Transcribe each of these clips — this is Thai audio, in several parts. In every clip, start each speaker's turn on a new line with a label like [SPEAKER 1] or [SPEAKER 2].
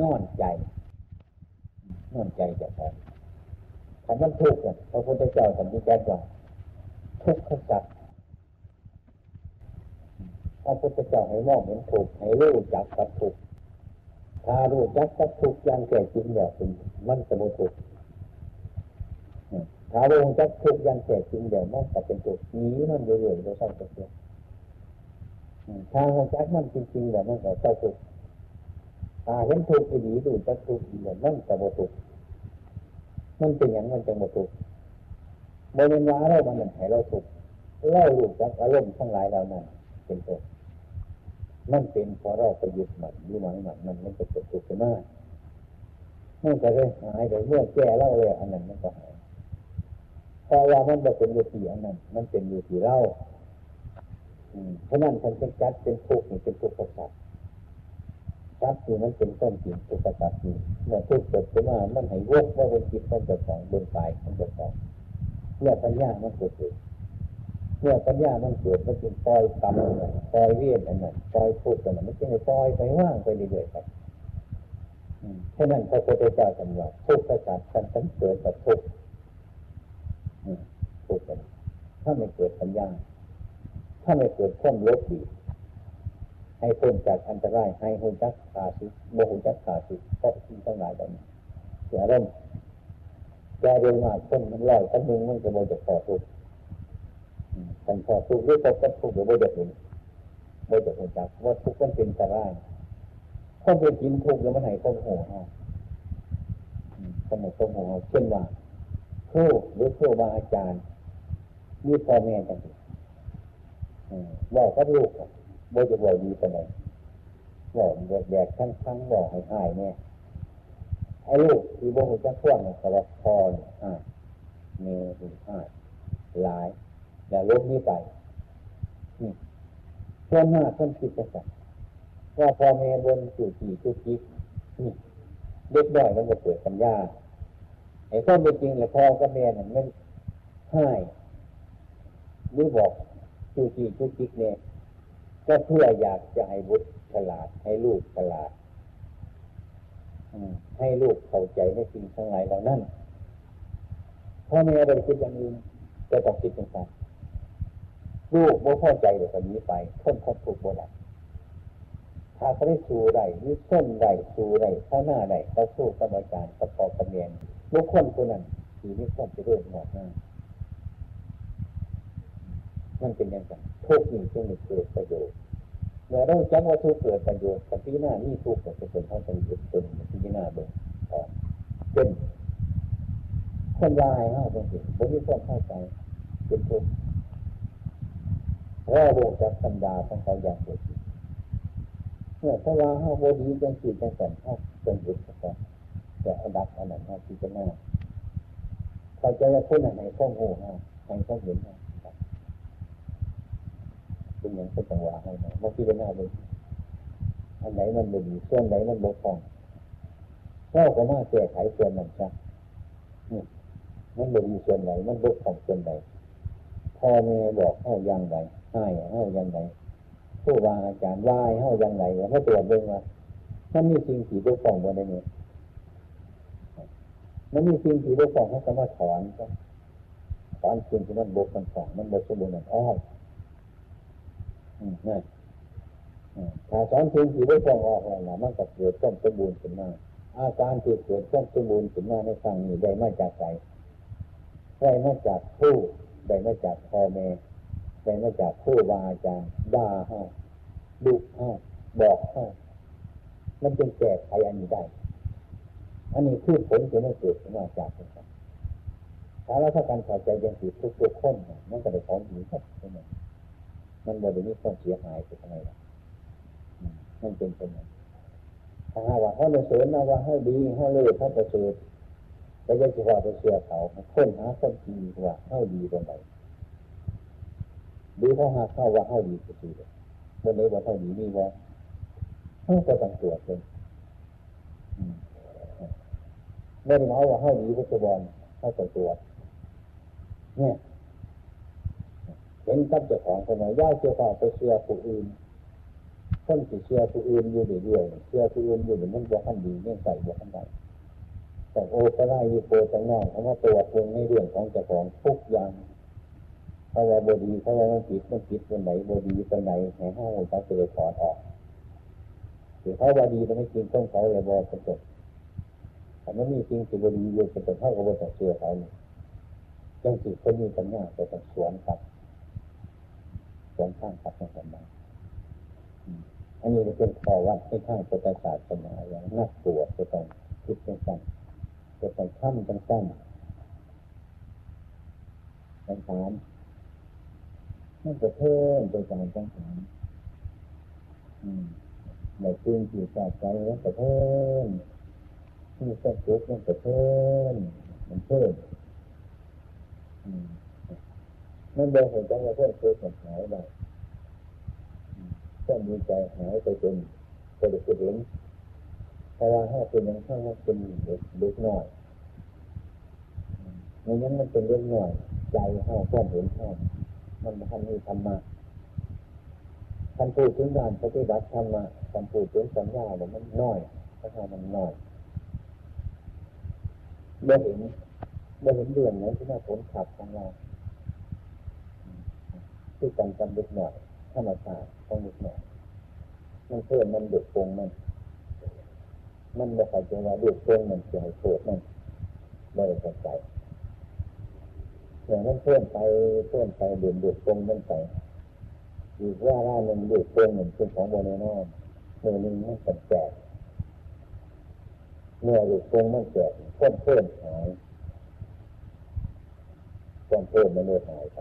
[SPEAKER 1] นอนใจ นอนใจจะพอคำว่าทุกข์เนี่ยพระพุทธเจ้าสัมผัสว่าทุกข์ขจัดพระพุทธเจ้าให้มองเห็นทุกให้รู้จักกับทุกถ้ารู้จักกับทุกอย่างแก่จริงแบบเป็นมันสมุทุกถ้ารู้จักทุกอย่างแก่จริงเดี๋ยวมันจะเป็นทุกนี้มันเรื่อยๆโดยสั้นตัวถ้ารู้จักมันจริงๆเดี๋ยวมันก็เจ้าทุก ข์ถ้าเห็นทุกข์ดีดูจักทุกข์เดี๋ยวมันจะหมทุกข์มันเป็นอย่างมันจะหมทุกข์บริเวณว่าเรามันให้เราทุกข์เล่าลูกจักอารมณ์ทั้งหลายเรานั้นเป็นตัวมันเป็นพอเราไปยึดมันยึดหวังมันมันมันจะเกิดทุกข์ขึ้นมามันก็เลยหายไปเมื่อแก้เล่าเลยอันนั้นมันก็หายเพราะว่ามันเป็นอยู่ที่อันนั้น มันเป็นอยู่ที่เราเพราะนั้นคนเป็นจัดเป็นทุกข์เป็นทุกข์ประสาท จัดคือมันเป็นต้นจิตทุกข์ประสาทนี่เมื่อทุกข์เกิดขึ้นมามันให้วกว่าเป็นจิตมันจะของบนกายมันจะของเมื่อปัญญามันเกิดขึ้นเมื่อปัญญามันเกิดมันจึงปล่อยกรรมปล่อยเวียนอันนั้นปล่อยพูดอันนั้นมันจึงปล่อยไปว่างไปเรื่อยๆครับเพราะนั้นพระพุทธเจ้าตรัสว่าทุกข์ประสาทกันทั้งเกิดกับทุกข์ทุกข์ถ้าไม่เกิดปัญญาถ้าไม่เกิดข้อมลบดี ให้พ้นจากอันตรายให้หุ่นจักขาสิโมหุ่นจักขาสิเพราะสิ่ทั้งหลายเหล่านี้เสียเริ่มแกเรียนมาคนมันลอยตั้งนึงมันจะโมจะพอทุกข์กันพอทุกหรือพบกับทุกหรือโมจะเห็นโมจะหุ่นจักว่าทุกข์มันเป็นอันตรายคนเป็นกินทุกข์แล้วมันไหนข้อหัวเฮาสมุทรข้อหัวเช่นว่าครูหรือครูบาอาจารย์มีพ่อแม่กันบอกกับลูก บ่จะบอกดีไปไหนบอกแดกทั้งทั้งบอกให้หายเนี่ยไอ้ลูกที่บ่หัวจะพ่วงเนี่ยเขาพอเนี่ยหายเมย์ถึงหายหลาย แล้วลบนี้ไปนี่ส่วนมากคนคิดจะสั่งว่าพอแม่บนจู่จีจุกจิกนี่เด็กน้อยมันจะเกิดปัญญาไอ้ข้อเป็นจริงแหละพ่อกับแม่เนี่ยมันให้หรือบอกจูจีจุกจิกเนี่ย ก็เพื่ออยากจะให้บุตรฉลาดให้ลูกฉลาดให้ลูกเข้าใจในสิ่งทั้งหลายเหล่านั้นพ่อแม่ได้คิดอย่างอื่นจะต้องคิดอย่างไรลูกไม่พอใจเดี๋ยวนี้ไปพ้นความถูกโบราณถ้าเขาได้สู้ได้หรือส้นได้สู้ได้ข้าหน้าได้เขาสู้กรรมการประกอบกระเนียนบุคคลคนนั้นที่มีความจะเริ่มหมดหน้า มันเป็นอย่างไรทุกข์นี่จึงเกิดประโยชน์เมื่อเราจังว่าทุกข์เกิดประโยชน์กับพี่หน้านี่ทุกข์จะเป็นท่านเป็นจุดเป็นพี่หน้าเบิ่งเป็นคนลายห้าเป็นสิ่งบริสุทธิ์เข้าใจเป็นทุกข์เพราะวงจากธรรมดาของเขาอย่างเดียวเมื่อถ้าว่าห้าโบดีจังสีจังสันห้าเป็นบุตรก็จะอันดับอันนั้นห้าที่จะหน้าเขาจะว่าคนไหนข้องโง่ห้าใครข้องเห็นห้า เป็นอย่างเป็นจังหวะให้นะว่าที่เป็นหน้าเลยอันไหนมันบุดีส่วนไหนมันบกพร่องเราก็มาแก้ไขส่วนนั้นซะนี่มันบุดีส่วนไหน มันบกพร่องส่วนไหนพ่อแม่บอกเข้ายังไงให้เข้ายังไงผู้ว่าอาจารย์ว่าเข้ายังไงให้ตรวจดูว่ามันมีสิ่งที่บกพร่องบนนี้มันมีสิ่งที่บกพร่องเขาก็มาถอนก็ถอนสิ่งที่มันบกมันพร่องมันบกสมบูรณ์อ้อ นั่นถ้าสอนสิ่งที่บกพร่องออกแล้วมันก็เกิดต้นสมบูรณ์ขึ้นมาอาการที่เกิดต้นสมบูรณ์ขึ้นมาในครั้งนี้ได้มาจากใจได้มาจากผู้ได้มาจากพ่อแม่ได้มาจากผู้บาอาจารย์ด่าห้าดุห้าบอกห้ามันเป็นแก้ไขอันนี้ได้ อันนี้คือผลที่มันเกิดขึ้นมาจากกันถ้าเราถ้าการเข้าใจยังติดทุกทุกคนมันก็ได้ของดีครับใช่ไห มันบ่ได้มีความเสียหายไปทำไมล่ะมันเป็นเป็นไงถ้าว่าเขาเลยเสริญนะว่าให้ดีให้เลิศให้ประเสริฐแล้วจะว่าไปเสียเขาค้นหาคนดีว่าเข้าดีตรงไหนดูเขาหาเข้าว่าเข้าดีก็ดีเลยวันนี้ว่าเข้าดีนี่ว่าเขาก็ต้องตรวจเลยเมื่อเราว่าเข้าดีก็จะบอลเข้าต้องตรวจเนี่ย เห็นกับเจ้าของคนไหนย่าเจ้าของไปเชื่อผู้อื่นคนสิเชื่อผู้อื่นอยู่เรื่อยๆเชื่อผู้อื่นอยู่เดี๋ยวมันบวกขันดีเนี่ยใส่บวกขันใดแต่โอปไลวิโปจังนอกเขาว่าตัวเองในเรื่องของเจ้าของทุกอย่างเขาว่าบดีเขาว่ามันผิดมันผิดตรงไหนบดีตรงไหนแห่ห้องจะเจอถอนออกหรือเขาว่าดีแต่ไม่จริงต้องเขาเลยบอกกระจกแต่ไม่มีจริงสิบดีอยู่กระจกเท่ากับว่าจะเชื่อเขาเนี่ยจังสิคนมีปัญญาไปตัดสวนครับ สวนข้างครับในสมัยอันนี้เป็นข้อวัดในทางพุทธศาสนาอย่างน่ากลัวจะต้องคิดสั้นจะต้องทำเป็นสั้นคำถามมันจะเพิ่มโดยการคำถามในพื้นที่ใจใจมันจะเพิ่มที่สักุลมันจะเพิ่มมันเพิ่ม มันเดินเห็นจังว่าเพิ่มเพิ่มหายไปก็มีใจหายไปเป็นกระดุกเห็นเพราว่าถ้าเป็นอย่างข้างว่าเป็นเด็กเด็กน้อยในนั้นมันเป็นเรื่องน้อย ใจห้าความเห็นห้ามันทำมีธรรมะคำพูดถึงการปฏิบัติธรรมะคำพูดถึงสัญญาเนี่ยมันน้อยเพราะมันน้อยเมื่อเห็นเมื่อเห็นเรื่องนั้นที่น่าผลขับของเรา ที่การจำเด็กหน่อยธรรมชาติของเด็กหน่อยมันเพิ่มมันเด็กปงมันมันไม่ใช่จังว่าเด็กปงมันเสียโกรธมันไม่ได้สนใจอย่างนั้นเพิ่มไปเพิ่มไปเดือดเดือดปงมันไปอีกว่าว่าหนึ่งเดือดปงหนึ่งเป็นของโมเนนอนเมื่อนึงมันเป็นแจกเมื่อเดือดปงมันแจกเพิ่มเพิ่มหายเพิ่มเพิ่มมันเลยหายไป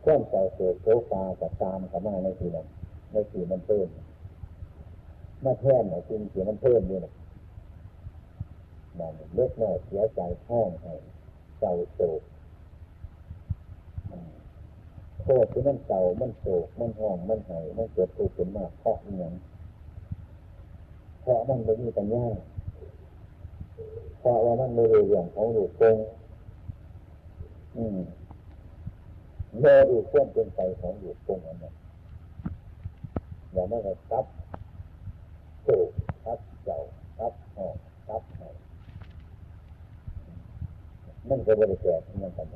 [SPEAKER 1] เครื่องใจเกิดโซฟากับตามข้ามาในทีนั้นในทีมันเพิ่มมาแท่นจริงเสียมันเพิ่มด้วยนะมันเล็กน้อยเสียใจห้งให้เศร้าโศกโทษที่มันเศร้ามันโศกมันห้องมันหายมันเกิดทุกข์ขึ้นมาเพราะอย่างเพราะมันไม่มีปัญญาเพราะว่ามันไม่รู้เรื่องของหลุดตรงอืม เมื่อดูเครื่องเป็นไปของอยู่ตรงนั้นอย่างนั้นก็ทับโศกทับเจ้าทับหอกทับหอยมันก็บริแก่ที่มันกัน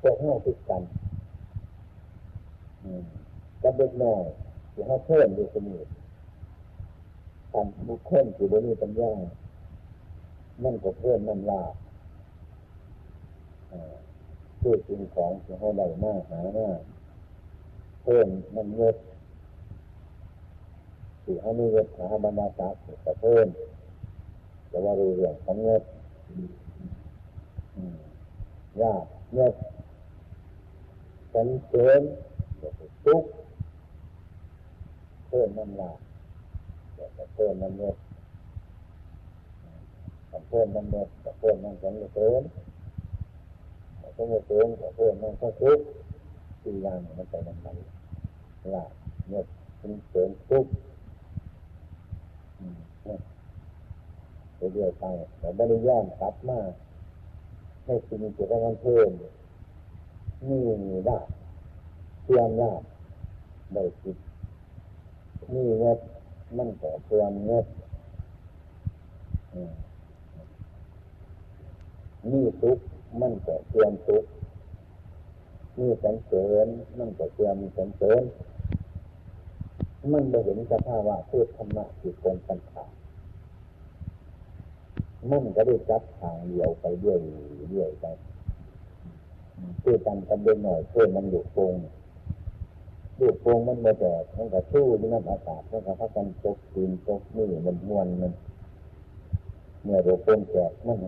[SPEAKER 1] พวกห้องติดกันกับเด็กน้อยที่เขาเพิ่มดูสมุดทำบุคคลที่บริปัญญามันก็เพิ่มน้ำลาอ่า คือสิ่งของที่เขาได้มาหามาเพิ่มมันเงินที่เขามีเงินหาบรรดาศักดิ์ก็เพิ่มแต่ว่าเรื่องของเงินยากเงินสันเสริญทุกเพิ่มน้ำลายเพิ่มน้ำเงินเพิ่มน้ำเงินเพิ่มน้ำสันเสริญ ก็ไม่เพิ่มเพิ่มมันก็ทุกสี่อย่างมันไปมันไปละเนี่ยเป็นเสริมทุกเรื่อยไปแต่ไม่ได้ย่อนกลับมาให้สิ่งที่มันเพิ่มนี่ได้เชื่อมได้ได้จิตนี่เงินมันก็เชื่อมเงินนี่ทุก มันก็เตรียมทุกมีสันเสริญมันก็เตรียมสันเสริญมันไม่เห็นสภาวะพูดธรรมะที่คนปัญหามันก็ได้จับทางเดียวไปเรื่อยเรื่อยไปคือกันกันเดินหน่อยเพื่อมันอยู่โปงลูกโปงมันมาแบบมันก็ชู้ที่นั่นอากาศมันก็พักกันตกตีนตกมือมันม้วนมันเมื่อเราโปงแจกนั่น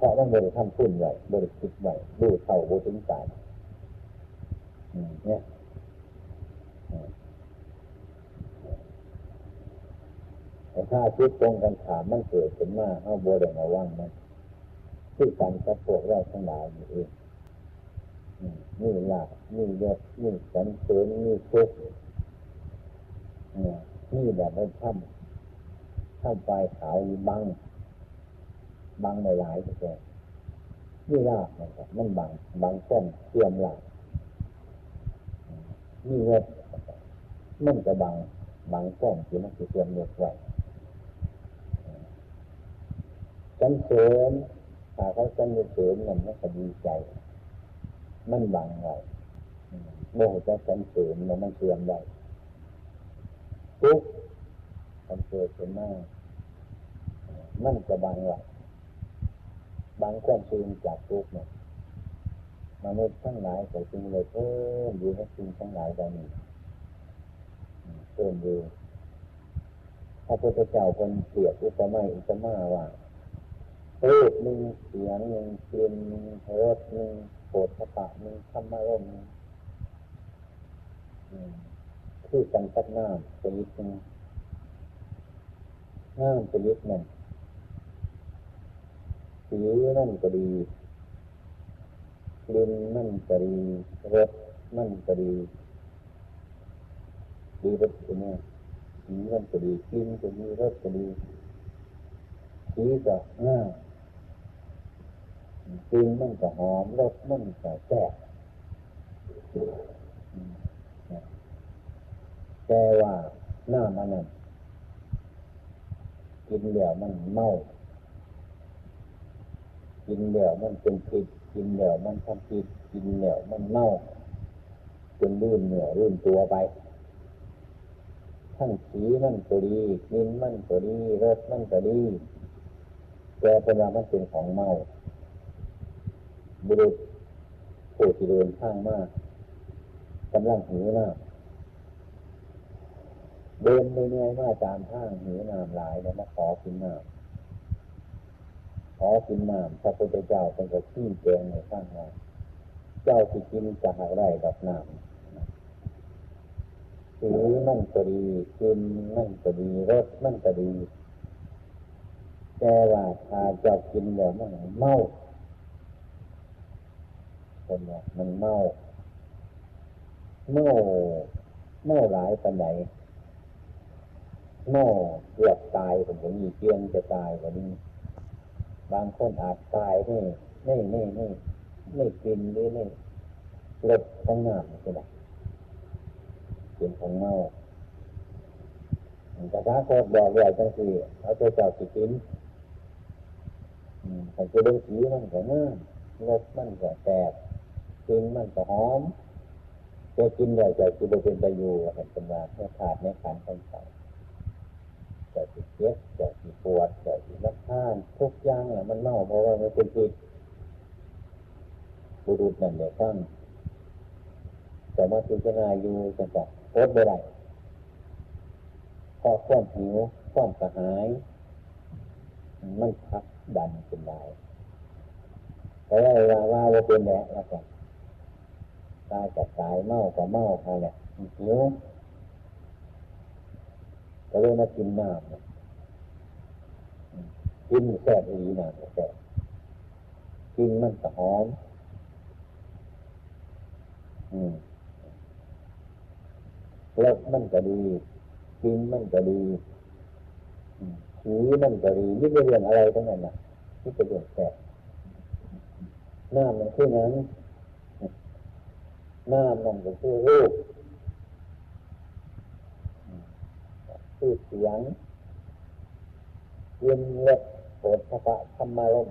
[SPEAKER 1] เพราะมันบริทำพุ่นใหญ่บริคิดใหญ่ดูเท่าบูถึงใจเนี่ยแต่ถ้าคิดตรงกันถามมันเกิดขึ้นมาเอาบัวแดงเอาว่างมันที่การกับพวกเราทั้งหลายอยู่เองนี่ลาบนี่ยศนี่สันเสริญนี่ทุกนี่แบบไม่ทำทำไฟขาวบัง บางหลายๆตัวนี่ลาบนะครับมันบางบางต้นเตรียมลาบมีเงินมันจะบังบังก้องที่มันจะเตรียมเงินไว้ฉันเสริมถ้าเขาฉันเสริมมันมันก็ดีใจ มันบังไว้โมโหจะฉันเสริมมันมันเตรียมได้ทุกมันเกิดขึ้นมามันจะบังไว้ บางความซึมจากทุกเนี่ยมนุษย์ทั้งหลายก็จึงเลยเพิ่มอยู่ในสิ่งทั้งหลายเหล่านี้เพิ่มอยู่พระพุทธเจ้าคนเปรียบอุปมาอุปมาว่ารูปหนึ่งเสียงหนึ่งกลิ่นหนึ่งรสหนึ่งโผฏฐะหนึ่งธรรมารมณ์คือกันกับน้ำชนิดหนึ่งน้ำชนิดหนึ่ง สีนั่นก็ดีกลิ่นนั่นก็ดีรสนั่นก็ดีดีรสเนี่ยสีนั่นก็ดีกลิ่นก็ดีรสก็ดีสีก็ง่ายกลิ่นมันก็หอมรสมันก็แซ่บแต่ว่าหน้ามันนั่นกินเดี๋ยวมันเมา กินเดี๋ยวมันเป็นผิดกินเดี๋ยวมันทำผิดกินเดี๋ยวมันเมาจนลื่นเหนื่อยลื่นตัวไป ทั้งสีมันก็ดีกินมันก็ดีรสมันก็ดีแต่เป็นว่ามันเป็นของเมาบุรุษผู้ที่เดินข้างมากกำลังหิวน้ำเดินเหนื่อยมาตามทางหิวน้ำหลายแล้วมาขอกินน้ำ ขอกินน้ำพระพุทธเจ้าเป็นกระชี้แจงในข้างว่าเจ้าที่กินจะหาได้กับน้ำสีนั่นก็ดีกินนั่นก็ดีรสนั่นก็ดีแต่ว่าถ้าเจ้ากินแล้วมันเมาเป็นว่ามันเมาเมาเมาหลายปันไหนเมาเกือบตายผมก็มีเกียงจะตายกว่านี้ บางคนอาจตายไม่ไม่ไม่ไม่ไม่กินหรือไม่ลดของน้ำก็ได้เป็นของเมาแต่ถ้าโคตรบอกเลยจังสิเอาตัวเจ้าสิกินแต่จะดูสีมันก็ง่ายรสมันก็แตกกินมันก็หอมจะกินได้จะกินเป็นไปอยู่เห็นเป็นว่าเมื่อขาดในขันธ์ต่า งจะสิเจ็บจะสิปวดจะสิรับท่านทุกอย่างแหละมันเน่าเพราะว่ามันเป็นจิตบุรุษนั่นเนี่ยท่านแต่มาพิจารณาอยู่จังจัโคตรบ่ได้พอความหิวความกระหาย มันพักดันเป็นได้แต่ว่าว่าว่าเป็นแหละแล้วก็ตายกับตายเมากับเมาเขาเนี่ยหิว ก็เลยมากินน้ำกินแซ่บอีน้ำแซ่บกินมันก็หอม อืมรสมันก็ดีกินมันก็ดีสีมันก็ดีนี่เป็นเรื่องอะไรทั้งนั้นนะนี่เป็นเรื่องแซ่บหน้ามันคือนั้นหน้ามันก็คือรูป คือเสียงเย็นเล็กโผฏฐะธรรมารม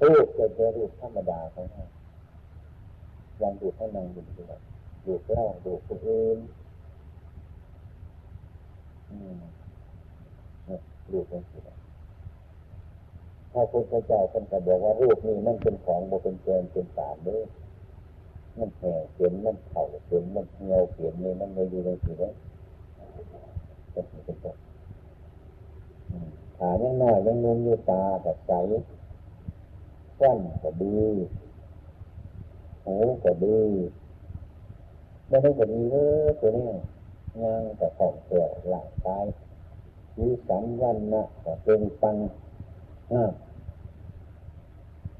[SPEAKER 1] รูปจะเป็นรูปธรรมดาของเรายังดูให้นางดูด้วยดูเล่าดูคนอื่นรูปเป็นสิ่งถ้าคุณพระเจ้าท่านก็บอกว่ารูปนี้มันเป็นของบเป็นเกณฑ์เป็นสารด้วย มันแห่เขียนมันเข่าเขียนมันเงาเขียนนี่มันไม่ดูในสิ่งนี้เป็นเป็นต้นขายังน้อยยังนุ่มอยู่ตาแบบใสสั้นก็ดีหูก็ดีไม่ได้ก็ดีเลยตัวนี้งานกับของเกลี่ยวหลังกายมีสันวันนะก็เป็นตังงาม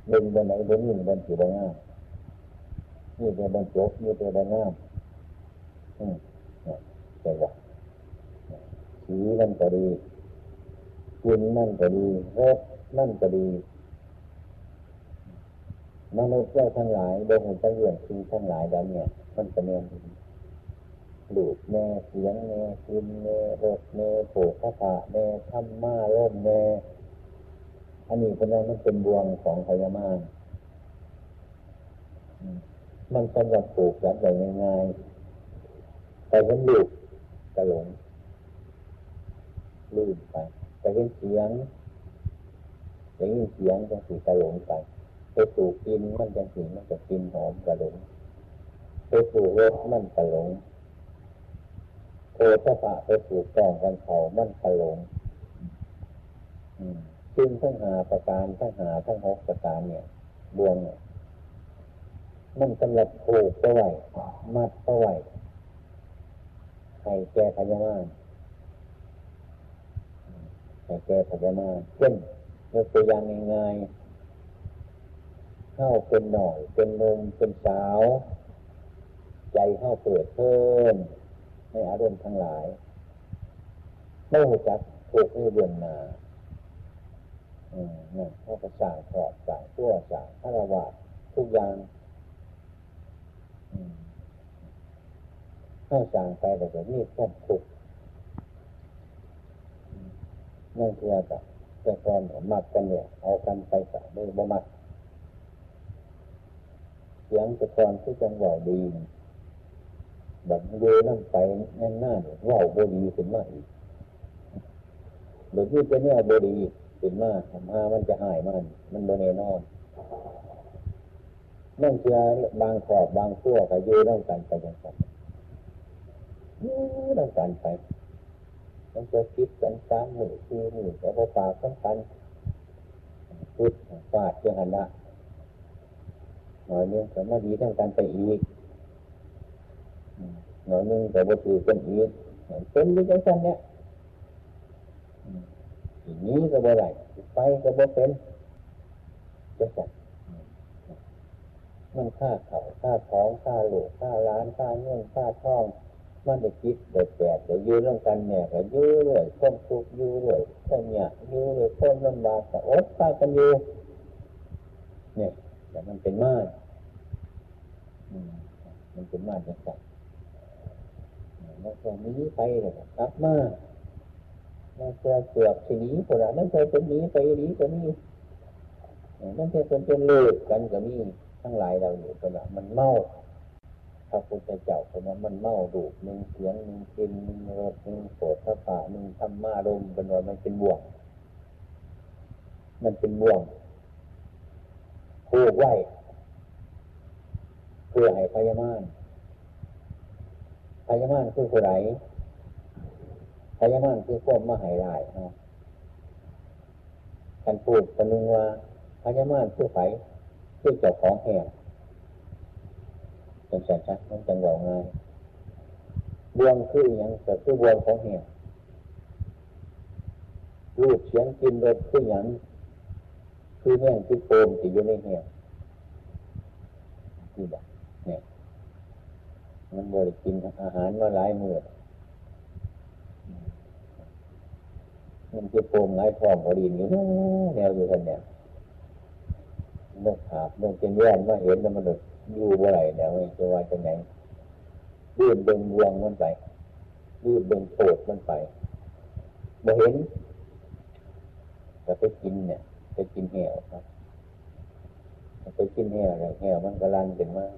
[SPEAKER 1] เป็นบนไหนบนนี้บนสีบนงาม นี่เป็นบรรจบนี่เป็นบรรงามอืมใช่ไหมสีนั่นก็ดีกินนั่นก็ดีรสนั่นก็ดีมนุษย์เราทั้งหลายโดยหุ่นตั้งเรื่องคือทั้งหลายแล้วเนี่ย มันจะเนียนลูกแม่เสียงแม่กินแม่รถแม่โผล่ข้าพาแม่ทำมาร่มแม่อันนี้เป็นนั้นมันเป็นบวงของพญามาร มันสำหรับปลูกแบบง่ายๆแต่เห็นลูกกระหลงลื่นไปแต่เห็นเสียงได้ยินเสียงจังสีกระหลงไปไปสูกกินมันจังสีมันจะกินหอมกระหลงไปสูกรสมันกระหลงโทษะปะไปสูกกองกันเขามันกระหลงซึ่งทั้งหาประการทั้งหาทั้งหกประการเนี่ยบวงเนี่ย มันสำหรับผูกเอาไว้มัดเอาไว้ใครแก้พยามาใครแก้พยามาเช่นยกตัวอย่างง่ายๆเข้าเป็นหน่อยเป็นนมเป็นสาว ใจเข้าเปิดเพิ่มในอารมณ์ทั้งหลายไม่หัวจักถูกให้เบือนนาอืมนั่เขาก็สั่งขอบสั่งตัวสั่งฆราวาทุกอย่าง เข้าสั่งไปแต่จะมีความทุกนั่นคืออะไรแต่ก่อนมัดกันเนี่ย เอากันไปใส่ไม่บ่มัดเสียงต่ก่อนที่จังหวะดีแบบดูนั่งไปแน่นหน้าเนี่ยว่าบดีขึ้นมาอีกเดี๋ยวนี้จะเนี่ยบดีขึ้นมาทำมามันจะหายมัน มันโบเนนอน นั่งเชื่อบางขอบบางขั้วก็ยืนั่งกันไปอย่างนั้นยืนั่งกันไปมันจะคิดกันสามหมื่นสี่หมื่นแต่พอปากกันกันพุดฟาดเจ้าหันละหน่อยนึงแต่มาดีทั้งกันไปอีกหน่อยนึงแต่ว่าถือกันอีกเป็นยังไงกันเนี่ยอย่างนี้ก็บ่ไรไปก็บ่เป็นจะสั่ง มันค่าเขาค่าท้องค่าหลูกค่าร้านค่าเงินค่าท่อง มันจะคิดเด็ดแดดจะยื้อเรื่องกันเนี่ยก็ยื้อเลยต้นทุกยื้อเลยต้นเนี่ยยื้อเลยต้นลำบากแต่อดค่ากันยื้อเนี่ยแต่มันเป็นมาดมันเป็นมาดจังสัแล้วก็นี้ไปเลยกลับมามันจะเกือบสีนี้คนละนั่นเคยเป็นนี้ไปนี้ก็นี้นั่นเคยเป็นเป็นเลิกกันก็มี ทั้งหลายเราอยู่คนละมันเมาพระพุทธเจ้าคนนั้นมันเมาดูหนึ่งเสียงหนึ่งกินหนึ่งรสหนึ่งโสดพระป่าหนึ่งธรรมารมเป็นว่ามันเป็นบ่วง มันเป็นบ่วงผูกไว้เพื่อให้พยามานพยามานคือผู้ไรพยามานคือพวกมหายลายเนาะกันพูกันนึงว่าพยามานคือไผ คือเจ้าของแห่งเป็นสัจจะมันจังหวะง่ายบวงคืออย่างแต่คือบวงของเหี่ยรูปเสียงกินรสคืออย่างคือแม่งคือโฟมที่อยู่ในเหี่ยที่แบบเนี่ยมันบริกินอาหารมาหลายมื้อมันคือโฟมหลายฟองพอดีอยู่แนวอยู่กันเนี่ย นกขาบนกเจนแย่นมาเห็นแล้วมันอยู่บ่ไรเนี่ยไม่จะว่าจะไหนดื้อเบ่งวงมันไปดื้อเบ่งโผดมันไปบ่เห็นแต่ไปกินเนี่ยไปกินแหวครับไปกินแหวอะไรแหวมันกระลันเป็นมาก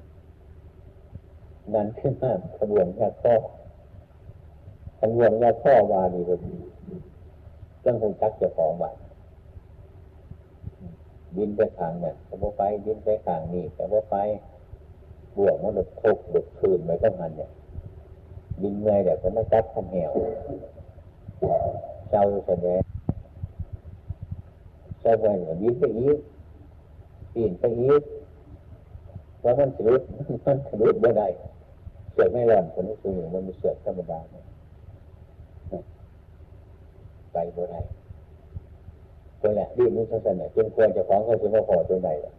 [SPEAKER 1] นั่นขึ้นมากขบวนยาข้อขบวนยาข้อวานีแบบเรื่องคงชักจะของบาท บินไปทางนี่ยแต่ว่ไปบินไปทางนี้แต่ว่ไปบวกมันหลุดทุกหลุดคืนไปก็หันเนี่ยยิงเงยเดี๋ยวก็ไม่จับขันเหวเจ้าแสดงเจ้าไปเนี่ยยิงไปอีกปีนไปอีกแล้วมันสลุดมันสลุดไม่ได้เสือกไม่ร้อนคนนี้คือมันมีเสือกธรรมดาเนี่ยไปบ่ได้ ตัวแหละดิ้นนุ่งสั้นเนี่ยจนควรจะฟ้องเขาจะมาขอตัวไหนล่ะ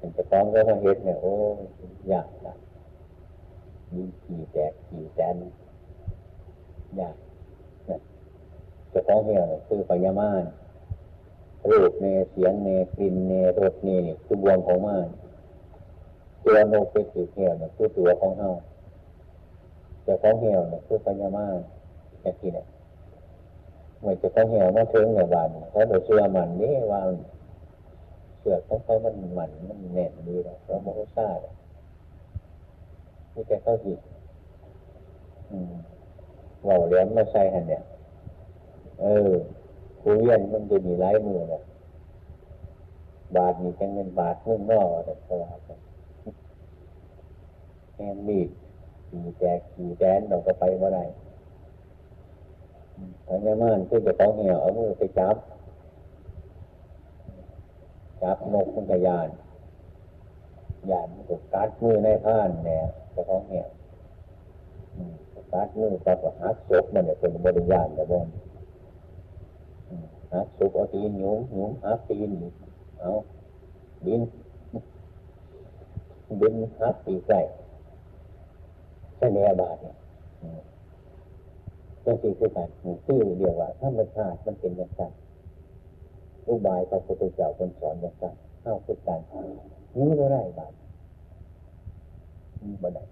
[SPEAKER 1] มันจะฟ้องก็มาเห็นเนี่ยโอ้ยากนะมีขี่แตกขี่แตนยากจะฟ้องเหี่ยวคือพญญามานรูปเนเสียงเนกลิ่นเนรสเนี่ยคือบวงของมานตัวโนกไปถือเหวเนี่ยคือตัวของเฮาแต่ของเหวเนี่ยคือปัญญามาอย่ที่เนี่ย มือนจะของเหี่ยวมาถึงในวันเขาโดยเชื่อมันนี่ว่าเสือกของเขามันหมันมันแน่นดีแล้วเขาบอกว่าซาดนี่แกเขาหิอืมว่าเลี้ยงมาใส่หันเนี่ย เออคุเรียนมันจะมีหลายมือเนี่ยบาทมีจังเงินบาทเงินนอกแต่ตลาดแอนมีดขี่แจกขี่แดนเราก็ไปเมื่อไหร่ ทางยามันคือจะต้องเหี่ยวเอามือไปจับ จับนกมันกระยานยานมันถูกกัดมือในผ้านเนี่ยจะต้องเหี่ยวกัดมือก็หักศพมันเนี่ยเป็นบริยานแต่บ่หักศพเอาตีนหยุมหยุมหักตีนเอาดินดินหักตีใส่ใช่ในบาทเนี่ย จังสี่คือการชื่อเดียวว่าธรรมชาติมันเป็นอย่างไรอุบายพระพุทธเจ้าคนสอนอย่างไรเข้าคือการนี้ก็ได้บาทนี้บ่ได้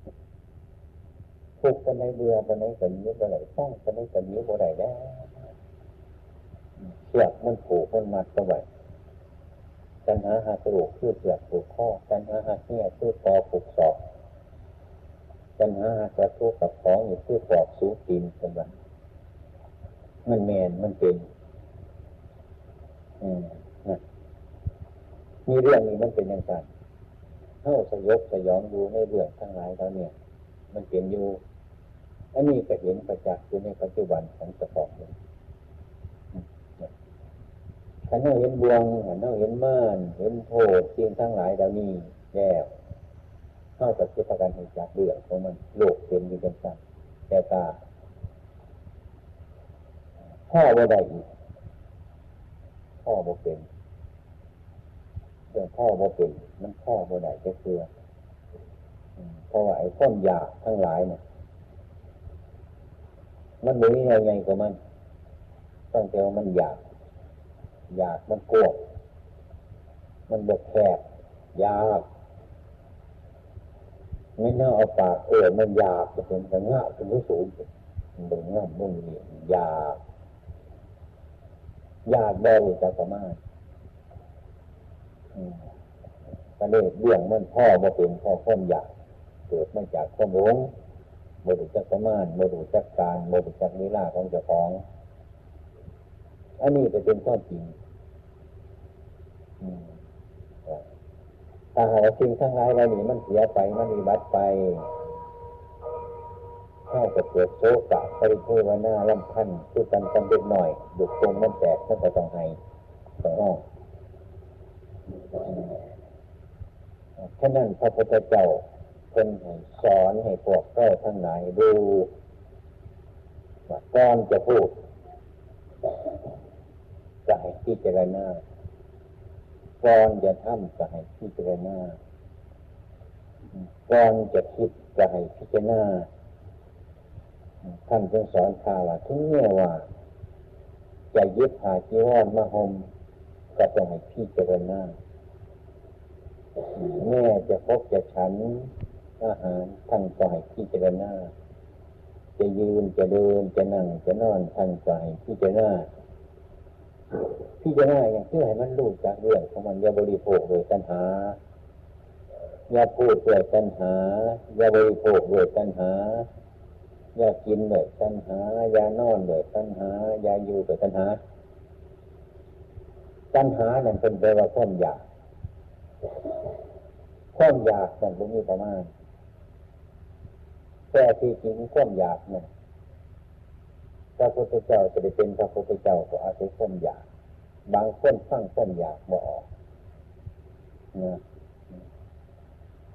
[SPEAKER 1] ทุกกันในเบื่อกันในกันนี้บ่ได้สร้างกันในกันนี้บ่ได้แล้วเชือกมันผูกมันมัดเข้าไว้ปัญหาหาสรุปคือเสือกผูกข้อปัญหาหาเนี่ยคือคอผูกศอกปัญหากระทุกกับของอยู่คือปอกสูตีนกันบ้าง มันแมนมันเป็นมีเรื่องนี้มันเป็นอย่างไรเข้าสยบสยองดูในเรื่องทั้งหลายแล้วเนี่ย มันเปลี่ยนอยู่อันนี้ก็เห็นประจักษ์อยู่ในปัจจุบันของเจ้าของเลยขันเราเห็นบวงขันเราเห็นม่าน เห็นโทษสิ่งทั้งหลายเหล่านี้แล้วเข้ากับเจ้าการเห็นจากเรื่องของมันโลกเป็นอยู่กันสั่แต่ตา พ่อบ่ได้อีกพ่อบ่เป็นเรื่องพ่อบ่เป็นมันพ่อบ่ได้จะเคือเพราะว่าไอ้ข้อมอยากทั้งหลายเนี่ยมันไม่มีอะไรไงกับมันตั้งแต่ว่ามันอยาก อยากมันกลัวมันบกแคบยากไม่น่าเอาปากเออมันยากจะเป็นกระง่าเป็นรู้สูงมันเป็นง่ามันมียากยาก ได้หรือจะสามารถกระเด็เรื่องมันพ่อมาเป็นพ่อข้อมอยากเกิดมาจากข้อมร้งโมดุจักสมานโมดุจักการโมดุจักนิลาของเจ้าของ อันนี้จะเป็นข้อจริงถ้าหาสิ่งทั้งหลายเราหนีมันเสียไปมันมีบัตไป ข้ากับเกิดโซกะปริเทวนาลำพันคือกันกันเล็กหน่อยดุตรงมันแตกมันก็ต้องให้ต้องห้องฉะนั้นพระพุทธเจ้าเป็นสอนให้พวกเราทั้งหลายดูว่าก่อนจะพูดจะให้พิจารณาก่อนจะทำจะให้พิจารณาก่อนจะคิดจะให้พิจารณา ท่านจึงสอนข่าว่าทุกแง่ว่า จะยึดหาจีวรมาหมก็ต้องให้พี่เจารณาแม่จะพบจะฉันอาหารท่านก็ให้พิจารณาจะยืนจะเดินจะนั่งจะนอนท่านก็ให้พิจารณาพิจารณาอย่างที่อให้มันรู้จากเรื่องของมันอย่าบริโภคโดยตัณหาอย่าพูดด้วยตัณหาอย่าบริโภคด้วยตัณหา อย่ากินด้วยตัณหา อย่านอนด้วยตัณหา อย่าอยู่ด้วยตัณหา ตัณหานั่นเป็นแปลว่าความอยากความอยากนั่นเป็นมีประมาณแต่ที่จริงความอยากนี่ยพระพุทธเจ้าจะได้เป็นพระพุทธเจ้าก็อาศัยความอยาก บางคนฟังความอยากบ่ออกนะ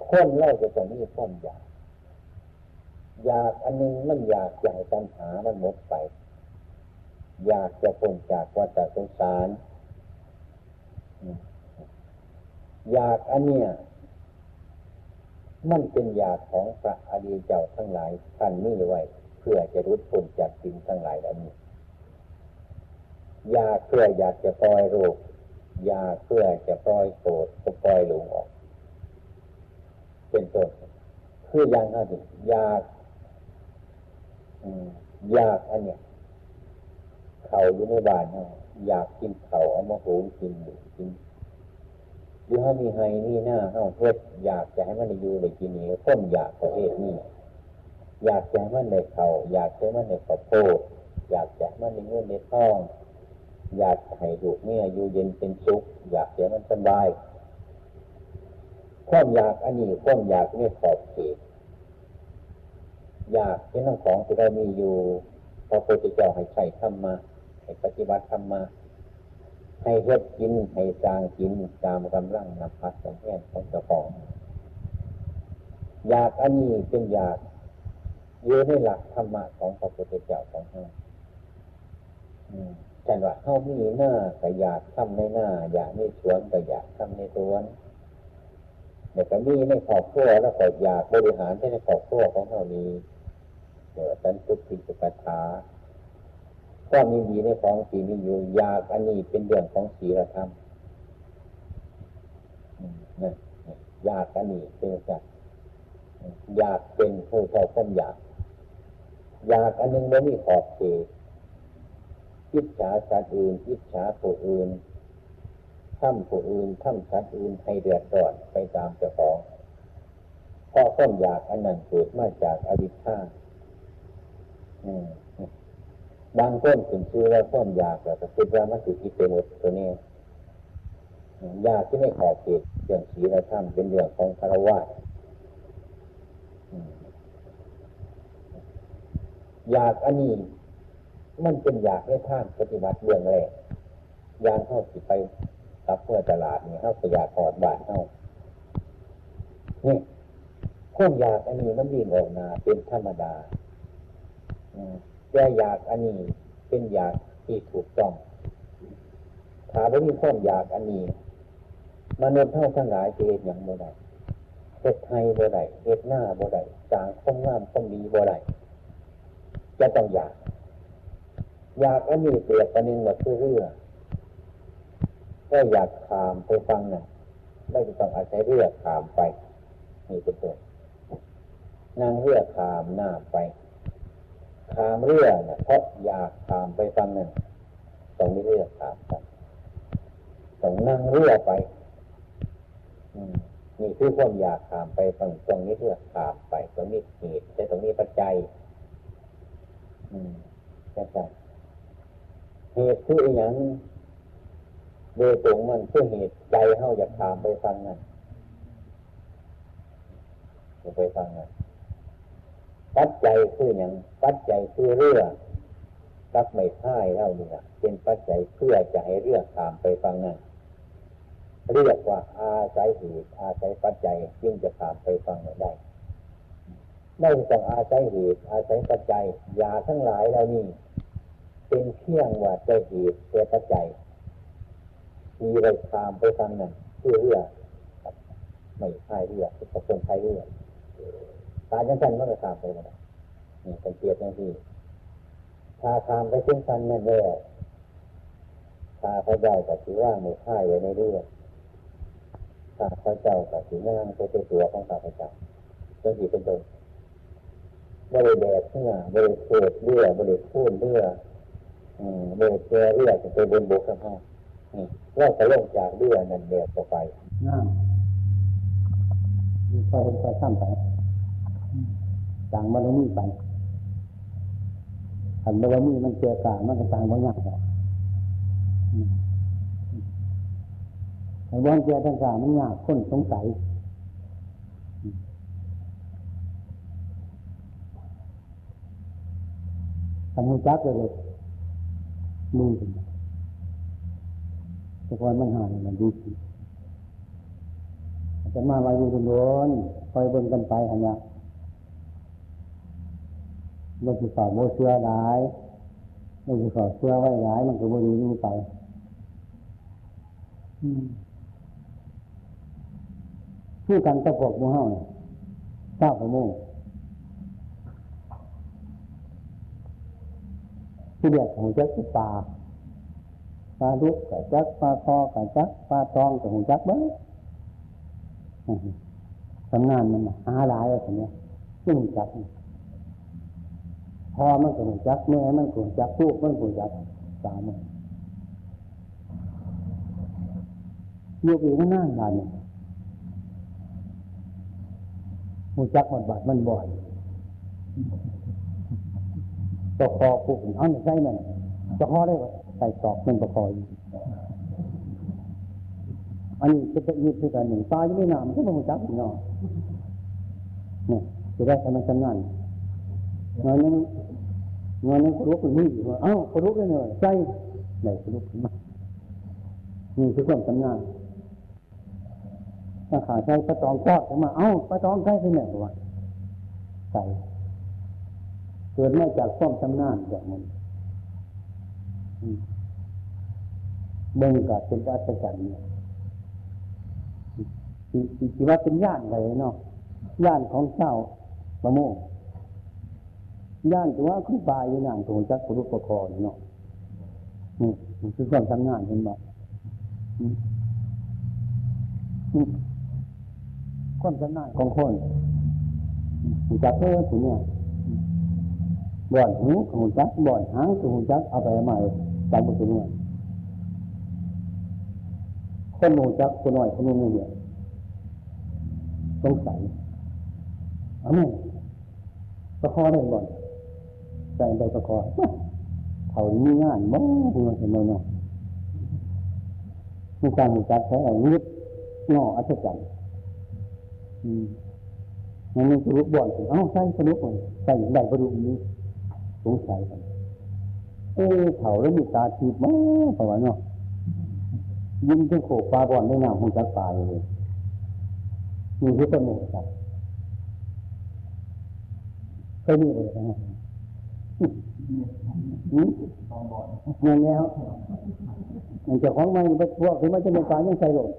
[SPEAKER 1] คนเล่าจะต้องมีความอยาก อยากอันนึงมันอยากอยากปัญหามันหมดไป อยากจะพ้นจากวัฏสงสาร อยากอันเนี้ยมันเป็นอยากของพระอริเจ้าทั้งหลายท่านนี่ไว้ เพื่อจะรุดพ้นจากสิ่งทั้งหลายเหล่านี้ อยากเพื่ออยากจะปล่อยโรคยาเพื่อจะปล่อยโกรธก็ปล่อยลงออก เป็นต้นคือยังนั่นยาก ยากอันเนี้ยเขาอยู่ในบ้านเนาะอยากกินเขาเอามาหูกินกินหรือเขามีไฮนี่หน้าเขาเฮ็ดอยากจะให้มันอยู่เลยกินนี้คนอยากประเภทนี้อยากจะให้มันในเขาอยากจะให้มันในข้าวโพดอยากจะให้มันในเงินในทอง อยากให้ดูกเนี่ยอยู่เย็นเป็นสุข อยากจะให้มันสบายความอยากอันนี้ความอยากไม่ขอบเขต อยากเป็นน้ำของที่เรามีอยู่พระพุทธเจ้าให้ใช้ธรรมะให้ปฏิบัติธรรมะให้เฮ็ดกินให้จางกินตามกำลังนำพัดของแห่ของเจ้าของอยากอันนี้เป็นอยากอยู่ในหลักธรรมะของพระพุทธเจ้าของเราฉันว่าเฮามีหน้าก็อยากทำในหน้า อยากในสวนก็อยากทำในสวนแต่ก็มีในครอบครัวแล้วก็อยากบริหารในครอบครัวของเรานี้ เดี๋ยวฉันทุกทิสุกถาความมีดีในของสีมีอยู่อยากอันนี้เป็นเรื่องของศีลธรรมนะอยากอันนี้เป็นสัตอยากเป็นผู้เท่าความอยาก อยากอันนึงไม่มีขอบเขตอิจฉาสัตว์อื่นอิจฉาผู้อื่นทำผู้อื่นทำสัตว์อื่นให้เดือดร้อนไปตามเจ้าของเพราะความอยากอันนั้นเกิดมาจากอวิชชา บางต้นถึงชื่อว่าความอยากแล้วก็คิดว่ามันติดที่เป็นหมดตัวนี้ยากที่ไม่ขอบเขตเรื่องศีลธรรมเป็นเรื่องของคารวะอยากอันนี้มันเป็นอยากให้ท่านปฏิบัติเรื่องแรกยางเข้าสิไปตับเพื่อตลาดเนี่ยเข้าไปอยากขอดบาทเข้านี่ข้ออยากอันนี้มันวิ่งออกมาเป็นธรรมดา แต่อยากอันนี้เป็นอยากที่ถูกต้องถาไม่มีข้ออยากอันนี้มนุษย์เท่าทั้งหลายจะเห็นอย่างโมได้เฮ็ดไทยบ่ได้เฮ็ดหน้าบ่ได้สางข้องงามข้องดีบ่ได้จะต้องอยาก อยากอันนี้เปรียบประเด็นว่าคือเรือก็อยากขามไปฟังน่ะไม่ต้องอาศัยเรือขามไปนี่เป็นตัวนั่งเรือขามหน้าไป ขามเรือเนี่ยเพราะอยากขามไปฟังนั่นต้องมีเรือขามไปต้องนั่งเรือไปมนี่คือความอยากขามไปฟังตรงนี้เรือขามไปตรงนี้เหตุแต่ตรงนี้ปัจจัยอืมใช่ใช่เหตุคืออย่างโดยตรงมันคือเหตุใจเฮาอยากขามไปฟังนั่นไปฟังนั่น ปัจจัยคืออย่างปัจจัยคือเรือกับไม่พ่ายเท่านี้นะเป็นปัจจัยเพื่อจะให้เรือขามไปฟังนั่นเรียกว่าอาศัยเหตุอาศัยปัจจัยจึงจะขามไปฟังได้ไม่ต้องอาศัยเหตุอาศัยปัจจัยยาทั้งหลายเหล่านี้เป็นเพียงว่าใจเหตุเจปัจจัยมีอะไรขามไปฟังนั่นคือเรือไม่พ่ายเรือเป็นคนพ่ายเรือ ตายจังสั้นมันก็ขามไปหมดนี่เป็นเกียรติอย่างที่ถ้าขามไปจังสันนั่แล้วถ้าพระเจ้าก็ถือว่าไม่พ่ายไว้ในเรื่อข้าพระเจ้ากับสีงานตัวตัวของข้าพระเจ้าจังสีเป็นต้นบริเดชเนื้อบริเศษเรือบริพูนเรือบริเจเรือจะไปบนบกกับเขาเราจะลงจากเรือนั่นเดียวต่อไปน้ำมีไฟเป็นไฟข้ามไป ต่างบารมีไปอันบารมีมันเจอกามันก็ต่างบางอย่างแต่วันเจอต่างๆมันยากคนสงสัยทำให้จักเลยมือถึงแต่พอมันหายมันดีสิจะมาไว้ดูโดนคอยเบิ่งกันไปอันนี้ มันจะสอบโมเชื่อหลายมันจะสอบเชื่อไว้หลาย มันก็บริรู้ไปผู้กันตะปกมือห้องเก้าชั่วโมงที่เดียกของเจ้าป่าป
[SPEAKER 2] ลาลุกกับจักปลาคอกับจักปลาทองกับหงจักเบ้ทำงานมันหาหลายอะไรอย่างเงี้ยซึ่งจักเนี่ย พอมันก็หงจักแม่มันก็หงจักลูกมันก็หงจักสามมันอยู่อีกนานนานเนี่ยหงจักมันบาดมันบ่อยตะคอผูกเอาใช่มันตะคอได้ปะใส่ตอกมันตะคออยู่อันนี้จะเป็นยืดคือกันหนึ่งตายยังไม่นานมันก็ต้องจับเนาะเนี่ยจะได้ทำงาน งานนั้นงานนั้นกรุกมันมีว่าเอ้ากรุกได้เลยใช่ไหนกรุกขึ้นมานี่คือความทำงานถ้าขาใช้ประตองกอดขึ้นมา เอ้าประตองใกล้ไปไหนวะใส่เกิดมาจากความชำนาญแบบมันเบ่งกัดเป็นอัศจรรย์เนี่ยที่ว่าเป็นย่านอะไรเนาะย่านของเจ้าประโมง ย่านตัวครูบาอยู่นานของจักรรุปคอเนาะนี่คือความทำงานเห็นไหมความทำงานของคนจักเพื่อถึงเนี่ยบ่อนหูของจักบ่อนหางของจักเอาไปใหม่จำไปถึงเนี่ยคนหูจักคนหน่อยคนนู้นเนี่ยสงสัยเอาไหมประคอได้บ่อน ใส่ใบประคอเขามีงานบ้างมันทำไมเนาะมีการหูจักใช้อะไรนิดงออัศจรรย์อืมมันมีสรุปบ่อนถึงเอ้าใช่สรุปบ่อนใส่ใบประดุนี้สงสัยกันเอ้เขาแล้วมีตาทีบมั้งประมาณเนาะยิงที่โขกปลาบ่อนได้น้ำหูจักปลาเลยมีที่ต้นหนึ่งครับเคยมีเลยนะ อืมยังแล้วมันจะของมันไปพวกถึงมันจะเป็นการยังใจหลด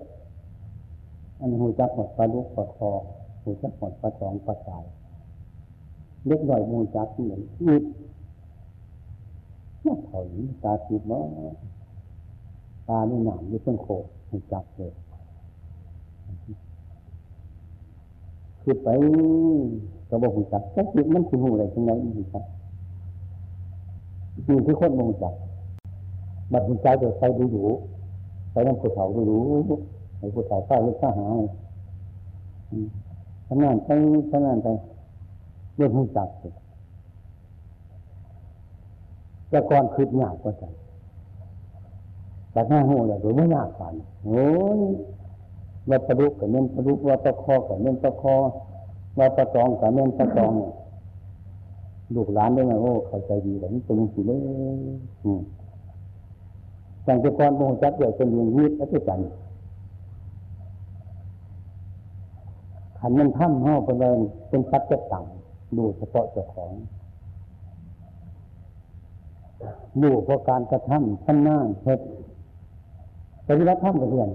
[SPEAKER 2] อันหูจักหมดปลาลุกปลาคอหูจักหมดปลาสองปลาสายเล็กหน่อยมูจักเหมือนอีกเขาหนีตาติดมั้ตาไม่หนามไม่เพิ่งโขกหูจักเลยคือไปก็บอกหูจักแค่จิตมันคือหูอะไรตรงไหนอีกจับ นี่คือคนมองจักบัดหูจักจะใส่ดูดูใส่น้ำผู้เฒ่าดูดูใส่ผู้เฒ่าข้าเล็กข้าหาทำงานไปทำงานไปเรื่องหูจักแต่ก่อนคืดยากกว่ากันแต่หน้าหูเลยหรือไม่ยากกันโอ้ยว่าประดุกับเน้นประดุว่าตะคอกับเน้นตะคอว่าตะตองกับเน้นตะตอง ลูกหลานได้ไหมโอ้เข้าใจดีแบบนี้ตรงนี้เลยอืมแต่จะก่อนโมจักเดียวเป็นเรียนยิดแล้วจะจันขันมันท่ำห่อไปเลยเป็นพัดจะต่ำดูเฉพาะเจ้าของดูเพราะการกระทำขั้นหน้าเหตุปฏิบัติธรรมกับเพื่อน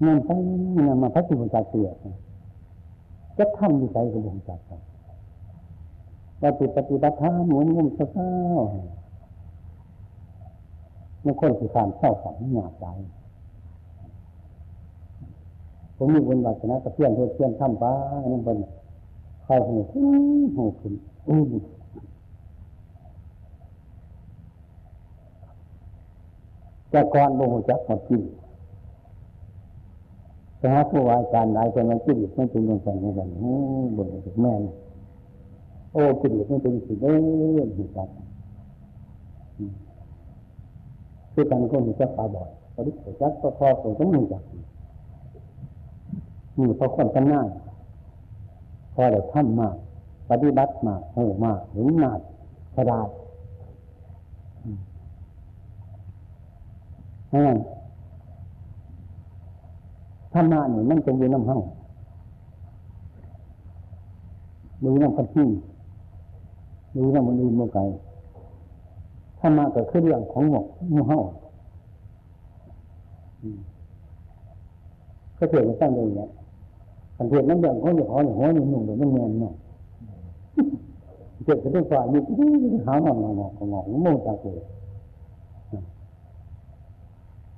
[SPEAKER 2] เงินไปเงินมาพัฒนาจากเสียจะทำอยู่ใจกับวงจักร ปฏิปฏิบัติธรรมหมุนงุ่มเศร้าเมื่อคนที่ขานเศร้าฝันหยาบใจผมมีบุญวาสนากับเพื่อนเพื่อนทำป้านนั่นบนใครหูหูขึ้นอู้แต่ก่อนบ่หูจักหมดจริงไปหาครูอาจารย์หลายคนมันจิตมันเป็นอย่างไรนี่กันโอ้บ่นถึงแม่ โอ้จิตมันเป็นสิ่งเด้อหูจักคือการคนหูจักตาบอดพอดีหูจักก็พอตัวต้องหูจักนี่เพราะคนทำงานพอได้ทำมาก ปฏิบัติมากโหมากหรือมากกระดาษนั่นธรรมะนี่มันจะอยู่น้ำห้องดูน้ำพันที่ ดูน้ำมันอื่นโมไกธรรมะก็คือเรื่องของหมกมูเฮาก็เถื่อนตั้งเลยเนี่ยคันเถื่อนนั่นเรื่องของอย่าขออย่าหัวอย่าหนุ่มเดี๋ยวมันเงียนเนาะเกิดขึ้นด้วยฝ่ายมีที่หาหงอกหงอกหงอกโม่จาเกเลย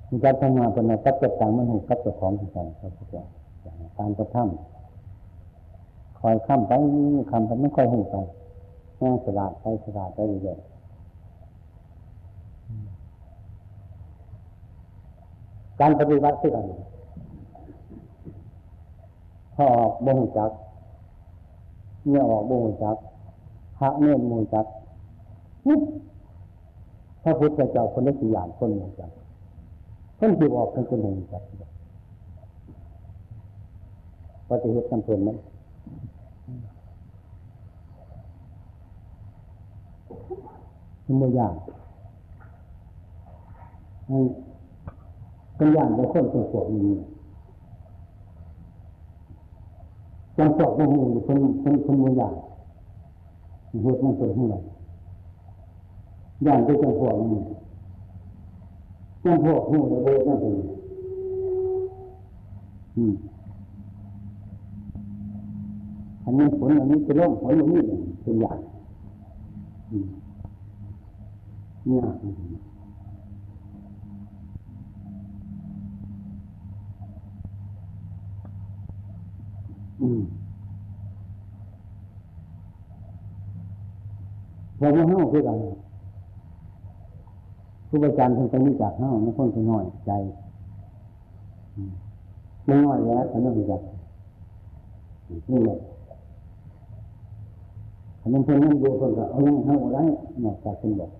[SPEAKER 2] มีการทำงานเป็นกับจัดการมันหูกับเจ้าของที่ใจเขาพุทธเจ้าการกระทำคอยข้ามไปคำไปไม่ค่อยหูไป แง่สลาดไปสลาดไปเรื่อยการปฏิบัติคืออะไรพอออกบ่งจักเนี่ยออกบ่งจักพระเนื่นมูจักพระพุทธเจ้าคนละสี่อย่างคนมูจักคนที่ออกเป็นคนมูจักปฏิเหตุจำเป็นไหม มันไม่ยากเป็นอย่างเป็นคนเป็นสวนี้จังสอบมันอยู่คนคนคนมือยางเหตุมันเกิดที่ไหนอย่างที่จังพวกนี้จังพวกหูระเบิดนั่นเองอืมอันนี้ผลอันนี้จะร่องผลอันนี้เป็นอย่างอืม เนี่ยอืมพอมาเฮ้าคือกันครูบาอาจารย์ท่านจะมีจากเฮ้าไม่พ้นไปน้อยใจไม่น้อยแล้วท่านไม่รู้จักนี่แหละท่านเพิ่อนนั่งดูคนก็เอายังเฮ้าได้นอกจากเป็นบอก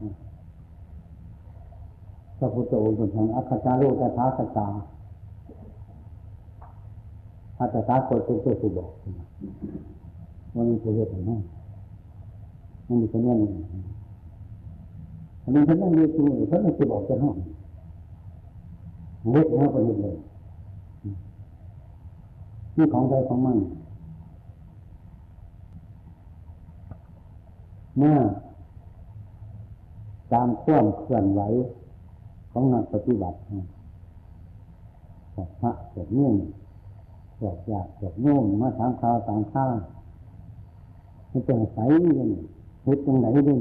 [SPEAKER 2] พระพุทธองค์เป็นทางอัคคาโลกท้าสตาอาจจะตาโคตรเป็นตัวสุบอกมันมีประโยชน์ไหมมันมีคะแนนอันนี้ฉันนั่งเรียนจริงฉันไม่จะบอกจะห้องเล็กแล้วก็เห็นเลยนี่ของใจของมันเมื่อตามข้อมเคลื่อนไหว ของนักปฏิบัติพระเกิดเนื่องพวกอยากพวกโน้มมาถามข่าวต่างข้าวมันจะใสเลยเฮ็ดตรงไหนด้วย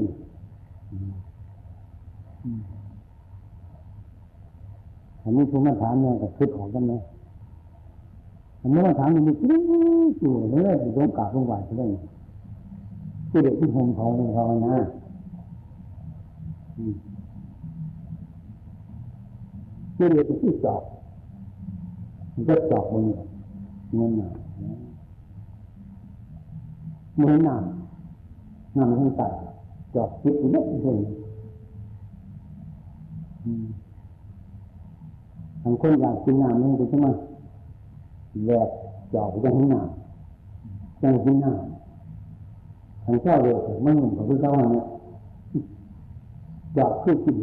[SPEAKER 2] อันนี้คุณมาถามเนี่ยก็คิดออกกันไหมอันนี้มาถามมันมีกริ้งอยู่เลยอยู่ตรงกาบตรงไหวก็ได้ที่เด็กที่ห่มเขาเลยเขานะ ที่เด็กที่จอบมันก็จอบมึงเงินหนาเงินหนานำทั้งตัดจอบคิดนิดเดียวทางคนอยากกินน้ำนี่ใช่ไหมแหลกจอบจะให้น้ำจะกินน้ำทางเจ้าเดียวไม่เหมือนกับที่เจ้าเนี่ยจอบคือกิน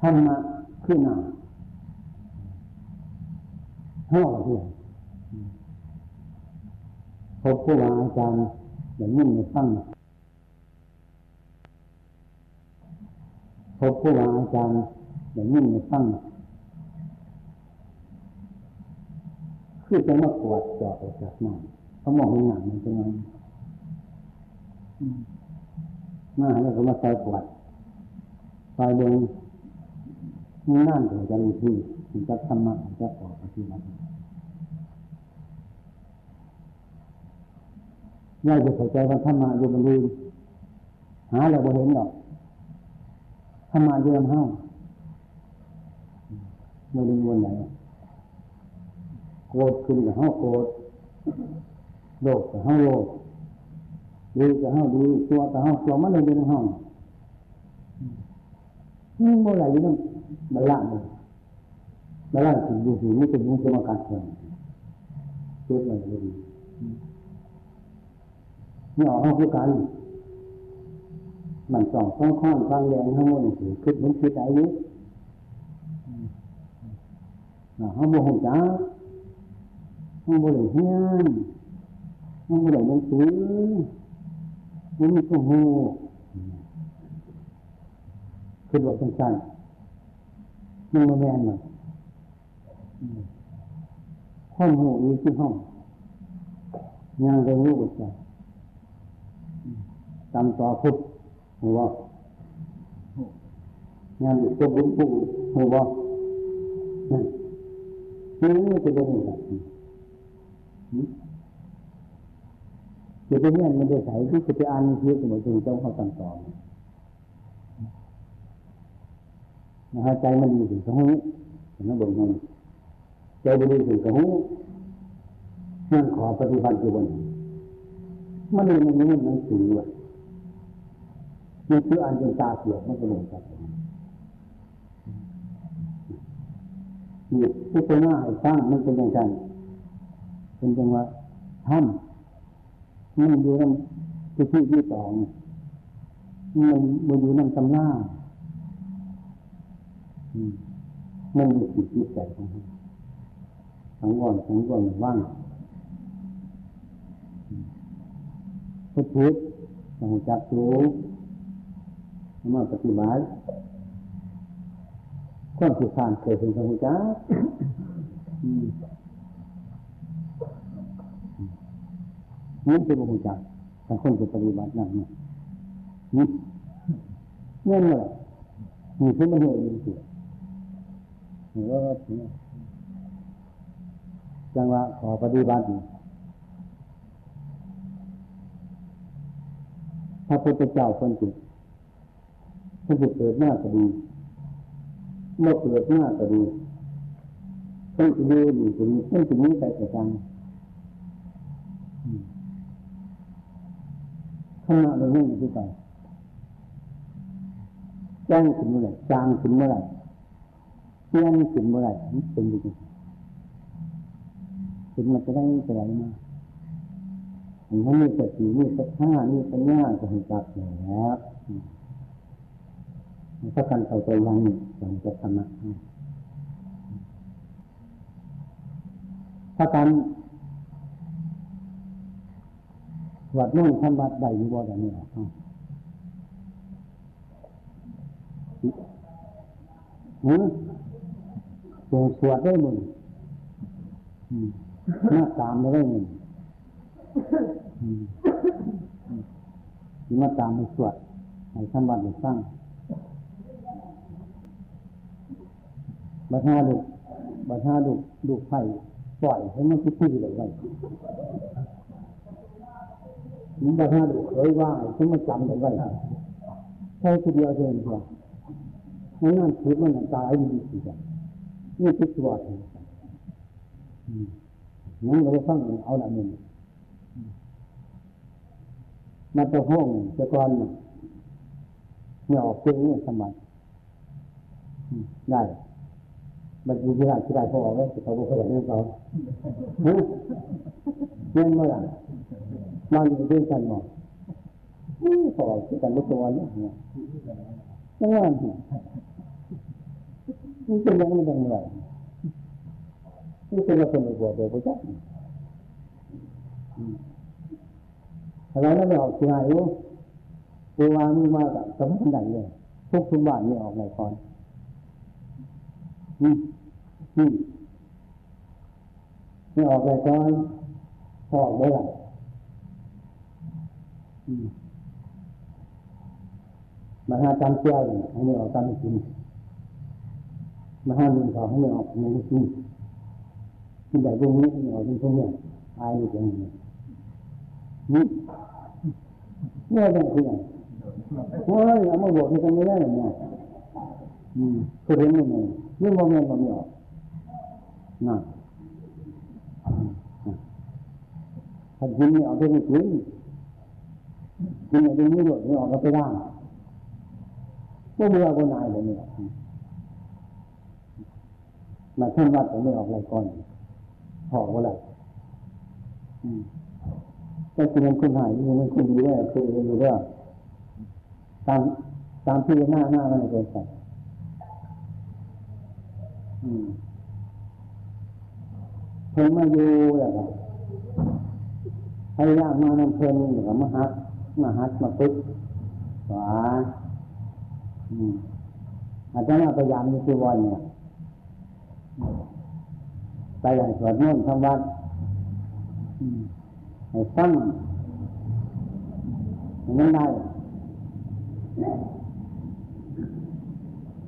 [SPEAKER 2] ท่านมาขึ้นน้ำห้อที่พบผู้ว่าอาจารย์อย่างนี้ในตั้งพบผู้ว่าอาจารย์อย่างนี้ในตั้งคือจะมาปวดจอดออกจากหนังเขามองในหนังมันเป็นไงมาแล้วก็มาใส่ปวด ไฟเดินนั่นถึงจะมีที่ถึงจะธรรมะถึงจะออกปฏิบัติย่าจะเข้าใจว่าธรรมะอยู่บนลืมหาเราบ่เห็นหรอกธรรมะอยู่บนห้าไม่รู้วันไหนโกรธขึ้นกับห้าโกรธโลภกับห้าโลภดีกับห้าดีตัวกับห้าตัวมันเลยอยู่ในห้อง นี่โมไหลอยู่นั่นบาลานเลยบาล่านสิ่งอยู่สิ่งนี้เป็นมุขสมการเกิดเกิดอะไรดีนี่ออกห้องผู้กันมันสองข้องข้อนฟังแรงทั้งหมดถือคิดมันคิดอะไรนี้ห้องโมหจ้าห้องโมเลเฮียนห้องโมเลยหนังสือมันมีตัวหู คิดว่าสั้นๆมันมาแม่นหน่อยห้องหูมีที่ห้องยางเรียนรู้ใจจำต่อพุทธหัวงานตัวบุญผู้หัวนั่นนี่จะเป็นยังไงจะเป็นเนี่ยมันจะใส่ที่จะไปอ่านที่สมุทรเจ้าเขาสั่งสอน นะฮะใจมันดีถึงตรงนี้เห็นไหมบ่นมันใจดีถึงตรงนี้นั่นขอปฏิบัติอยู่บนมันเลยมันนี่มันสูงเลยนี่คืออันเป็นตาเสียมันจะลงจากนี่ที่เป็นหน้าให้สร้างมันเป็นอย่างไรเป็นจังว่าทำมันอยู่นั่นที่ที่ที่สองมันมันอยู่นั่นตำหน้า มันมีจิตจิตใจของมันทั้งวันทั้งวันว่างพุทธิสังจักรู้มาปฏิบัติความผิดพลาดเคยเป็นสังจักนี่เป็นบุญจักแต่คนจะปฏิบัตินั่นนี่นี่เนี่ยเลยมีขึ้นมาเหตุจริง ๆหรือว่าจังหวะขอปฏิบัติพระพุทธเจ้าคนจิตคนจิตเกิดหน้าก็ดีเมื่อเกิดหน้าก็ดีต้องยืนอยู่ตรงนี้ต้องตรงนี้ไปแต่จังข้างหน้าเราไม่ที่ไปแจ้งถึงเมื่อไหร่จางถึงเมื่อไหร่ เที่ยงถึงเมื่อไหร่เป็นยังไงถึงมันจะได้จะไหลมาถ้ามีสติมีสักห้ามีปัญญาจะเห็นจับแล้วถ้าการเข้าใจยังยังจะทำนะถ้าการวัดนู่นทำวัดใดอยู่บ่ได้นี่หรอ กหืมเจอสวดได้หมดหน้าตามได้หมดที่มาตามไปสวดให้ทำวัดให้สร้างบัตรห้าดุบัตรห้าดุดุไผ่ปล่อยให้มันคิดที่เลยไว้มันบัตรห้าดุเคยว่าให้มันจำกันไว้ใช่ทีเดียวเองเดียวนั่นนั่นคิดมันตายดีสิจ้ะ นี่คิดสวดนั่นเราฟังเอาละมึงมาตะห้องตะกอนเนี่ยออกเพลงนี่สมัยได้มันอยู่ที่ไหนที่ได้พอออกแล้วเขาบอกเขาอยากเล่นเขาเฮ้ยเล่นเมื่อไหร่มาอยู่ด้วยกันหมดนี่พอที่กันรู้ตัวเนี่ยยังไง นี่เป็นยังไงยังไงนี่เป็นเราคนในหัวเดียวกันเราไม่ออกที่ไหนรู้ปูวางมือมากับสมมติไหนเลยทุกทุกบ้านนี่ออกไหนก่อนนี่นี่นี่ออกไหนก่อนออกได้หรอมาหาจำเชี่ยวให้ไม่ออกจำกิน มาห้าหนึ่งสองให้ไม่ออกไม่กินกินแต่ตรงนี้ไม่ออกตรงนี้อายอยู่ตรงนี้นี่เนี่ยเป็นคืออะไรโอ้ยเอามาบอกที่กันไม่ได้เนี่ยอืมคือเห็นยังไงเรื่องมองเงินมองไม่ออกน่ะถ้ากินไม่ออกก็ไม่กินกินอะไรไม่หมดไม่ออกก็ไปได้ก็เบื่อก็นายเลยเนี่ย มาขึ้นวัดผมไม่ออกอะไรก่อนหอกว่าอะไรอืมก็คือมันคุณหายมันคุณดีได้คืออยู่เรื่องตามตามที่หน้าหน้ามันเป็นไปเพิ่งมาอยู่แบบให้ยากมานำเพลินหรือมาฮัดมาฮัดมาปึ๊กหวาอาจารย์พยายามมีจีวรเนี่ย ไปอย่างสวดมนต์ทำวัดให้ฟังมันได้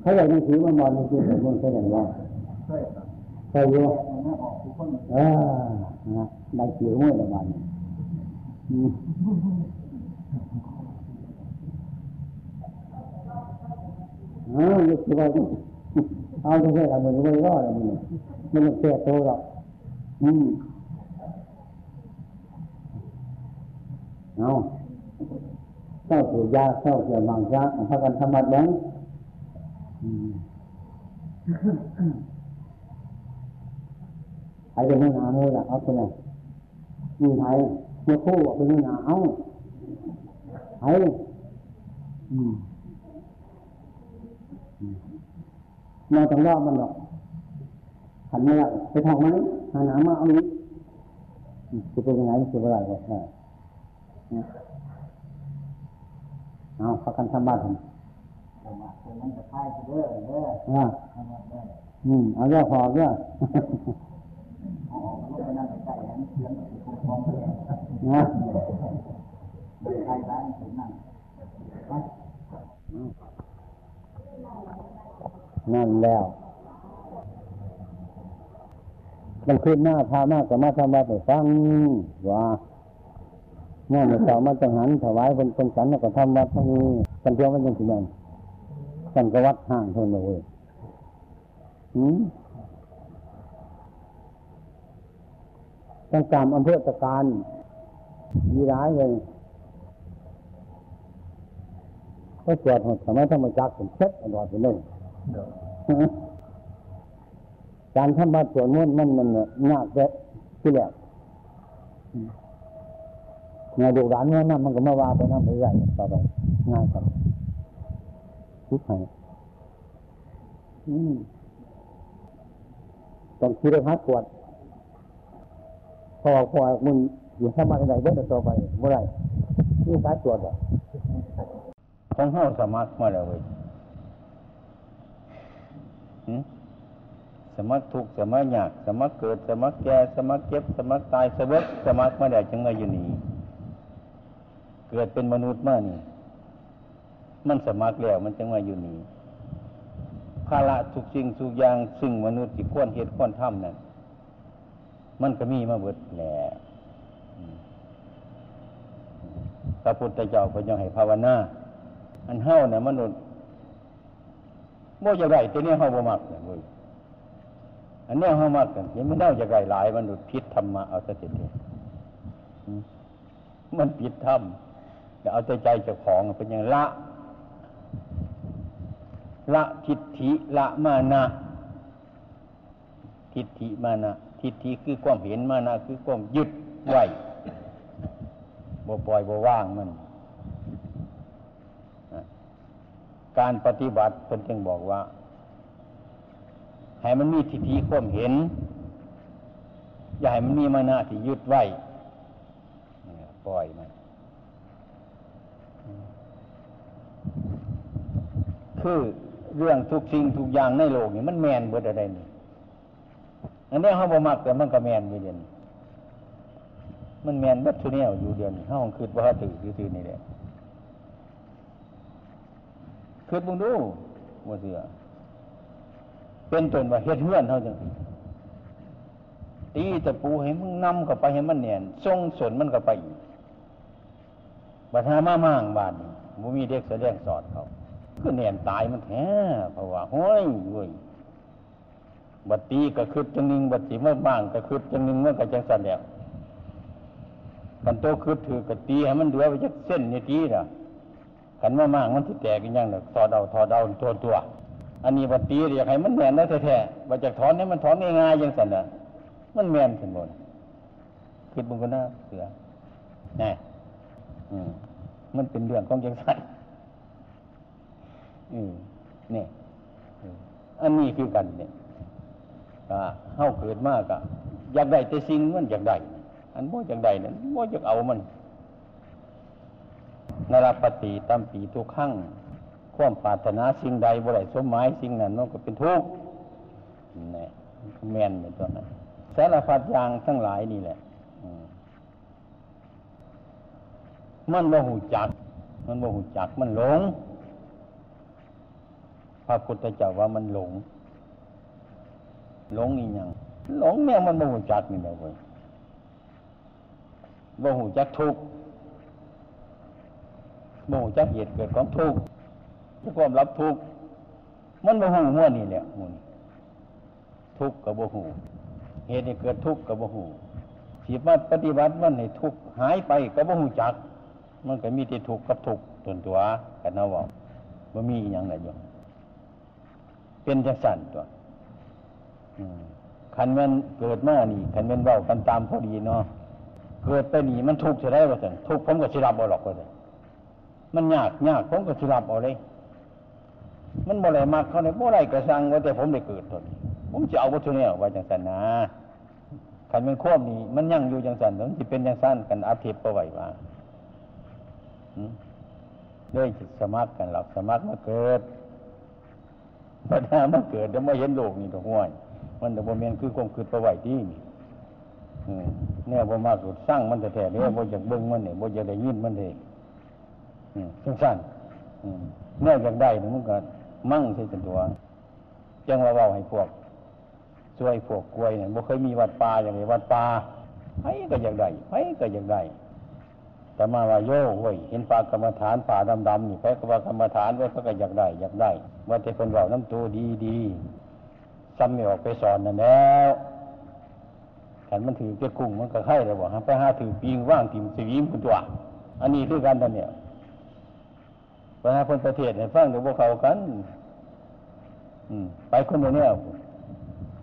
[SPEAKER 2] เขาอยากหนังสือมามอนหนังสือผมมันเคยเห็นว่า
[SPEAKER 3] เคยครับ
[SPEAKER 2] เคยอยู่
[SPEAKER 3] มันไม่ออกทุกคน
[SPEAKER 2] เออนะได้เกี่ยวมือละวันอืมเออยึดไป เอาไปเถอะเอาไปไว้รอดเลยมันมันแก่โตหรอกอืมเอาเข้าสู่ยาเข้าเกี่ยบางยาพากันทำบัดแบงอืมใครเป็นหน้ามูล่ะเอาไปเลยมีไทยเมื่อคู่เป็นหัวหน้าเอ้าไทยอืมอืม มาต้องรอบมันหรอกขันไม่ได้ไปทองมันหาหนามาเอานี้อืมจะเป็นยังไงจะเป็นอะไรก็ได้เอาพักกันทำบ้านผม
[SPEAKER 3] แต่ว่าเป็นมันจะคลายไปเรื่อยเรื่อย
[SPEAKER 2] อ่า
[SPEAKER 3] ทำแบบนี้
[SPEAKER 2] อืมเอาเรื่องพอเรื่อง
[SPEAKER 3] ออกมาลงไปนั่งใกล้ๆนั้นเสียงกับคุณฟองไปเลย
[SPEAKER 2] นะ
[SPEAKER 3] ใครร้า นั่น
[SPEAKER 2] แล้ว มันขึ้นหน้าพามากกับมารถทำวัดให้ฟังว่าเมื่อเมื่อเช้ามาจังหันถวายเป็นคนสันแล้วก็ทำวัดทั้งนี้กันเดียวมันยังสิแม่นกันก็วัดห่างเท่านั้นเลยหืมต้องตามอำเภอตะการมีร้ายเลยก็จอดหดสมัยธรรมจักรผมเช็ดตลอดไปเลย การทำบัตรสวดมนต์มันมันเนี่ยยากเลยที่แรกงานดูร้านเนี่ยนั่นมันก็มาว่าไปนั่นไปใหญ่ต่อไปง่ายครับทุกข์ให้ต้องคิดเลยพักปวดพอพอมึงอยู่สมัยไหนเบิ้ลต่อไปเมื่อไรนี่พักปวดอะ
[SPEAKER 1] ของเฮาสมัครมาแล้วเว้ย สมัครทุกสมัครยาก สมัครเกิด สมัครแก่ สมัครเก็บ สมัครตายสมัครสมัครมาแล้จึงมาอยู่นี่เกิดเป็นมนุษย์มานี่ มันสมัครแล้วมันจึงมาอยู่นี่ภาระทุกสิ่งทุกอย่างซึ่งมนุษย์ที่ควรเหตุควรทำนั่นมันก็มีมาเบิดแหละอืมพระพุทธเจ้าก็ยังให้ภาวนา อันเฮาเนี่ยมนุษย์ โมจะไรแต่เนี่เฮาบ่มักเนี่ยเว้ยอันเนี้ยเฮามักกันยังไม่เน่าจะไรหลายมันุษย์พิษธรรมะเอาซะทีเดียวมันผิดธรรมเดี๋ยวเอาแต่ใจเจ้าของเป็นอย่างละ ละทิฏฐิละมานะทิฏฐิมานะทิฏฐิคือความเห็นมานะคือความยึดไว้บ่ปล่อยบ่ว่างมัน การปฏิบัติเพิ่นจึงบอกว่า ให้มันมีทิฏฐิความเห็น อย่าให้มันมีมานะที่ยึดไว้ปล่อยมันคือเรื่องทุกสิ่งทุกอย่างในโลกนี่มันแมนเบิดอะไรนี่อันนี้เขาบ่มักแต่มันก็แมนอยู่เดียวนี้มันแมนเบัดทุเนียอยู่เดียวนี้เขาคงคิดว่าตื่นซื่อนี่แหละ คิดบุงดูว่าเสือเป็นต้นว่าเฮ็ดเฮือนเท่าจังตีตะปูให้มึงนำเข้าไปให้มันเนียนทรงสนมันเข้าไปอีกบัดหามาม่างบาดนี่บ่มีเด็กแสดงสอนเขาก็เนียนตายมันแท้เพราะว่าห้อยเว้ยบัดตีก็คืดจังหนึงบัดสิมาบ้างก็คืดจังหนึงมันก็จังสันแล้วกันโตคืดถือกะตีให้มันเหลือไปจักเส้นนี่ตีน่ะ กันมากๆมันที่แตกกันยังเลยถอดเอาถอดเอาตัวตัว อันนี้บัตีอยากให้มันแมนได้แท้ๆว่าจากถอนให้มันถอนง่ายๆยังสันน่ะมันแมนถึงหมดคิดบุญก็น่าเสือแน่มันเป็นเรื่องของจังสันอืมนี่อันนี้คือกันเนี่ยอ่าเฮาเกิดมากอะอยากได้แต่สิ่งมันอยากได้อันบ่อยากได้นั้นบ่อยากเอามัน นรปฏิตัมปีทุกขั้งความปาถนาสิ่งใดบ่ได้สมหมายสิ่งนั้นนั่นก็เป็นทุกข์นี่แมนเป็นตัวนั้นสารพัดอย่างทั้งหลายนี่แหละมันบ่หูจัก มันบ่หูจัก มันหลง พระพุทธเจ้าว่ามันหลง หลงอีหยัง หลงเนี่มันโมโหจักนี่แหละเว้ยโมโหจักทุกข์ โมโหจักเหตุเกิดของทุกข์จะความรับทุกข์มันโมโหมั่วนี่แหละมูนี่ทุกข์กับโมโหเหตุให้เกิดทุกข์กับโมโหสิมาปฏิบัติมันให้ทุกข์หายไปกับโมโหจัก มันก็มีแต่ทุกข์กับทุกข์ตนตัวกันนะว่าบ่มีอหย่างไรอยู่เป็นจังสั่นตัวอืมคันมันเกิดมานี่คันมันเว้ากันตามพอดีเนาะเกิดไปนี่มันทุกข์จะได้ว่าซั่นทุกข์ผมก็สิรับเอาหรอกว่าซั่น มันยากยากผมก็สิรับเอาเลย มันบ่ได้มักเขาเนี่ยบ่ได้กระสังว่าแต่ผมได้เกิดตัวนี้ผมจะเอาวัตถุเนี่ยว่าจังซั่นนะคันแมันควบนี่มันยั่งอยู่จังซั่นมันสิเป็นจังซั่นกันอาทิตย์บ่ไหวว่าอืมเลยสิสมัครกันหรอกสมัครมาเกิดปัญหามันเกิดแล้วมาเห็นโลกนี่ตัวห้วย มันแต่บ่แม่นคือความคิดประไหวที่นี่เนี่ยบ่มากสุดสร้างมันแต่แท้เนี่ยบ่อยากเบิ่งมันเนี่ยบ่อยากได้ยินมันเลยอืม จังซั่นอืมเนี่ยอยากได้นี่มันก็มั่งใส่ตัวจังว่าเว้าให้พวกช่วยพวกกล้วยเนี่ยบ่เคยมีวัดป่าอย่างนี้วัดป่าไผก็อยากได้ไผก็อยากได้แต่มาว่าโย่เว้ยเห็นปลากรรมฐานป่าดำๆนี่ไปก็ว่ากรรมฐานไว้เขาก็อยากได้อยากได้ว่าแต่คนเราน้ำตัวดีดีๆซ้ำไม่ออกไปสอนนั่นแล้วขันมันถือเจ้ากุ้งมันก็ไข่เลยบอกฮะไปหาถือปีงว่างถิ่มสวีมคุณตัว อันนี้คือกันตอนเนี่ย ไปหาคนประเทศเนี่ยฟังเดี๋ยวพวกเขากันไปคนเดียวเนี่ย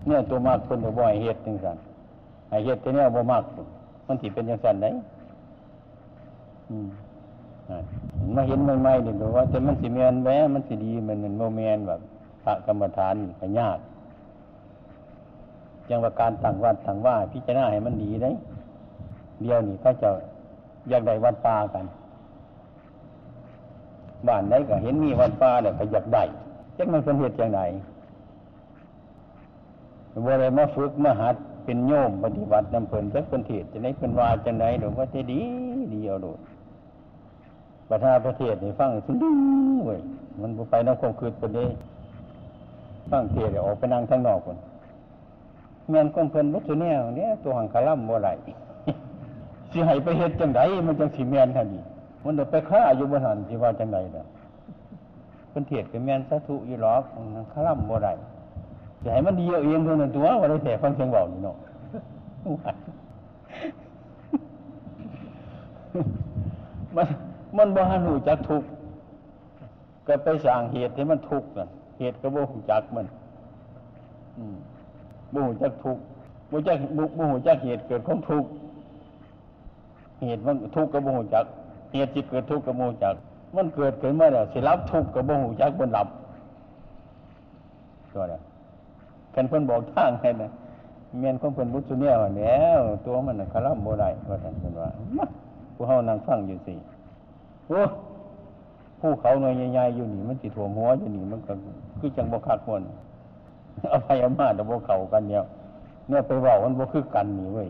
[SPEAKER 1] เนี่ยตัวมากคนเดียวบ่ให้เฮ็ดจังสันให้เฮ็ดแต่เนี่ยบ่มากมันสิเป็นจังสันได้อืมาเห็นใหม่ๆเนี่ยบอกว่าแต่มันสิแมนแหวมันสิดีมันมันโมแมนแบบพระกรรมฐานนี่ก็ยากจังว่าการตั้งวัดตั้งว่าพิจารณาให้มันดีได้เดียวนี่เขาจะอยากได้วัดป่ากัน บ้านไหนก็เห็นมีวัดป่าเนี่ยก็อยากได้จักมันเป็นเหตุจังไหนว่าอะไรมาฝึกมาหัดเป็นโยมปฏิบัตินำเพลินจักเป็นเทศจะไหนเป็นวาจังไหนหรือว่าจะดีดีเอาดดประธานประเทศนี่ฟังสุดดึงเว้ยมันไปน้ำคมคืดคนนี้ฟังเทศออกไปนั่งทางนอกคนแม่นก้มเพลินวัตถุแนวเนี่ยตัวหังคาล่ำบ่ไหลสิให้ไปเฮ็ดจังไดมันจังสิแม่นทันที มันเดไปฆ่าอยู่บนหันสิว่าจังไดเด้อเพิ่นเทศก็แมนสาธุอยู่หรอกหังคาล่ำบ่ไหลสิให้มันดีเอาเองเท่านั้นตัวว่าได้แท้ฟังเสียงเว้านี่เนาะมันมันบ่หันหูจักทุกก็ไปสร้างเหตุให้มันทุกข์น่ะเหตุก็บ่หูจักมันอืมบ่หูจักทุกข์บ่จักบ่บ่หูจักเหตุเกิดของทุกข์เหตุมันทุกข์ก็บ่หูจัก เหตุที่เกิดทุกข์ก็บ่หูจักมันเกิดขึ้นมาแล้วสิรับทุกข์ก็บ่หูจักบ่รับตัวน่ะคันเพิ่นบอกทางให้น่ะเมียนของเพิ่นบุตรเนี่ยว่าแล้วตัวมันน่ะคาร่ำบ่ได้ว่าท่านเพิ่นว่าผู้เฮานั่งฟังอยู่สิโอ้ผู้เขาหน่อยใหญ่ๆอยู่นี่มันติดหัวหัวอยู่นี่มันก็คือจังบกคักมวนเอาไปเอามาแต่บกเขากันเนี่ยเนี่ยไปเว่ามันบกคือกันนี่เว้ย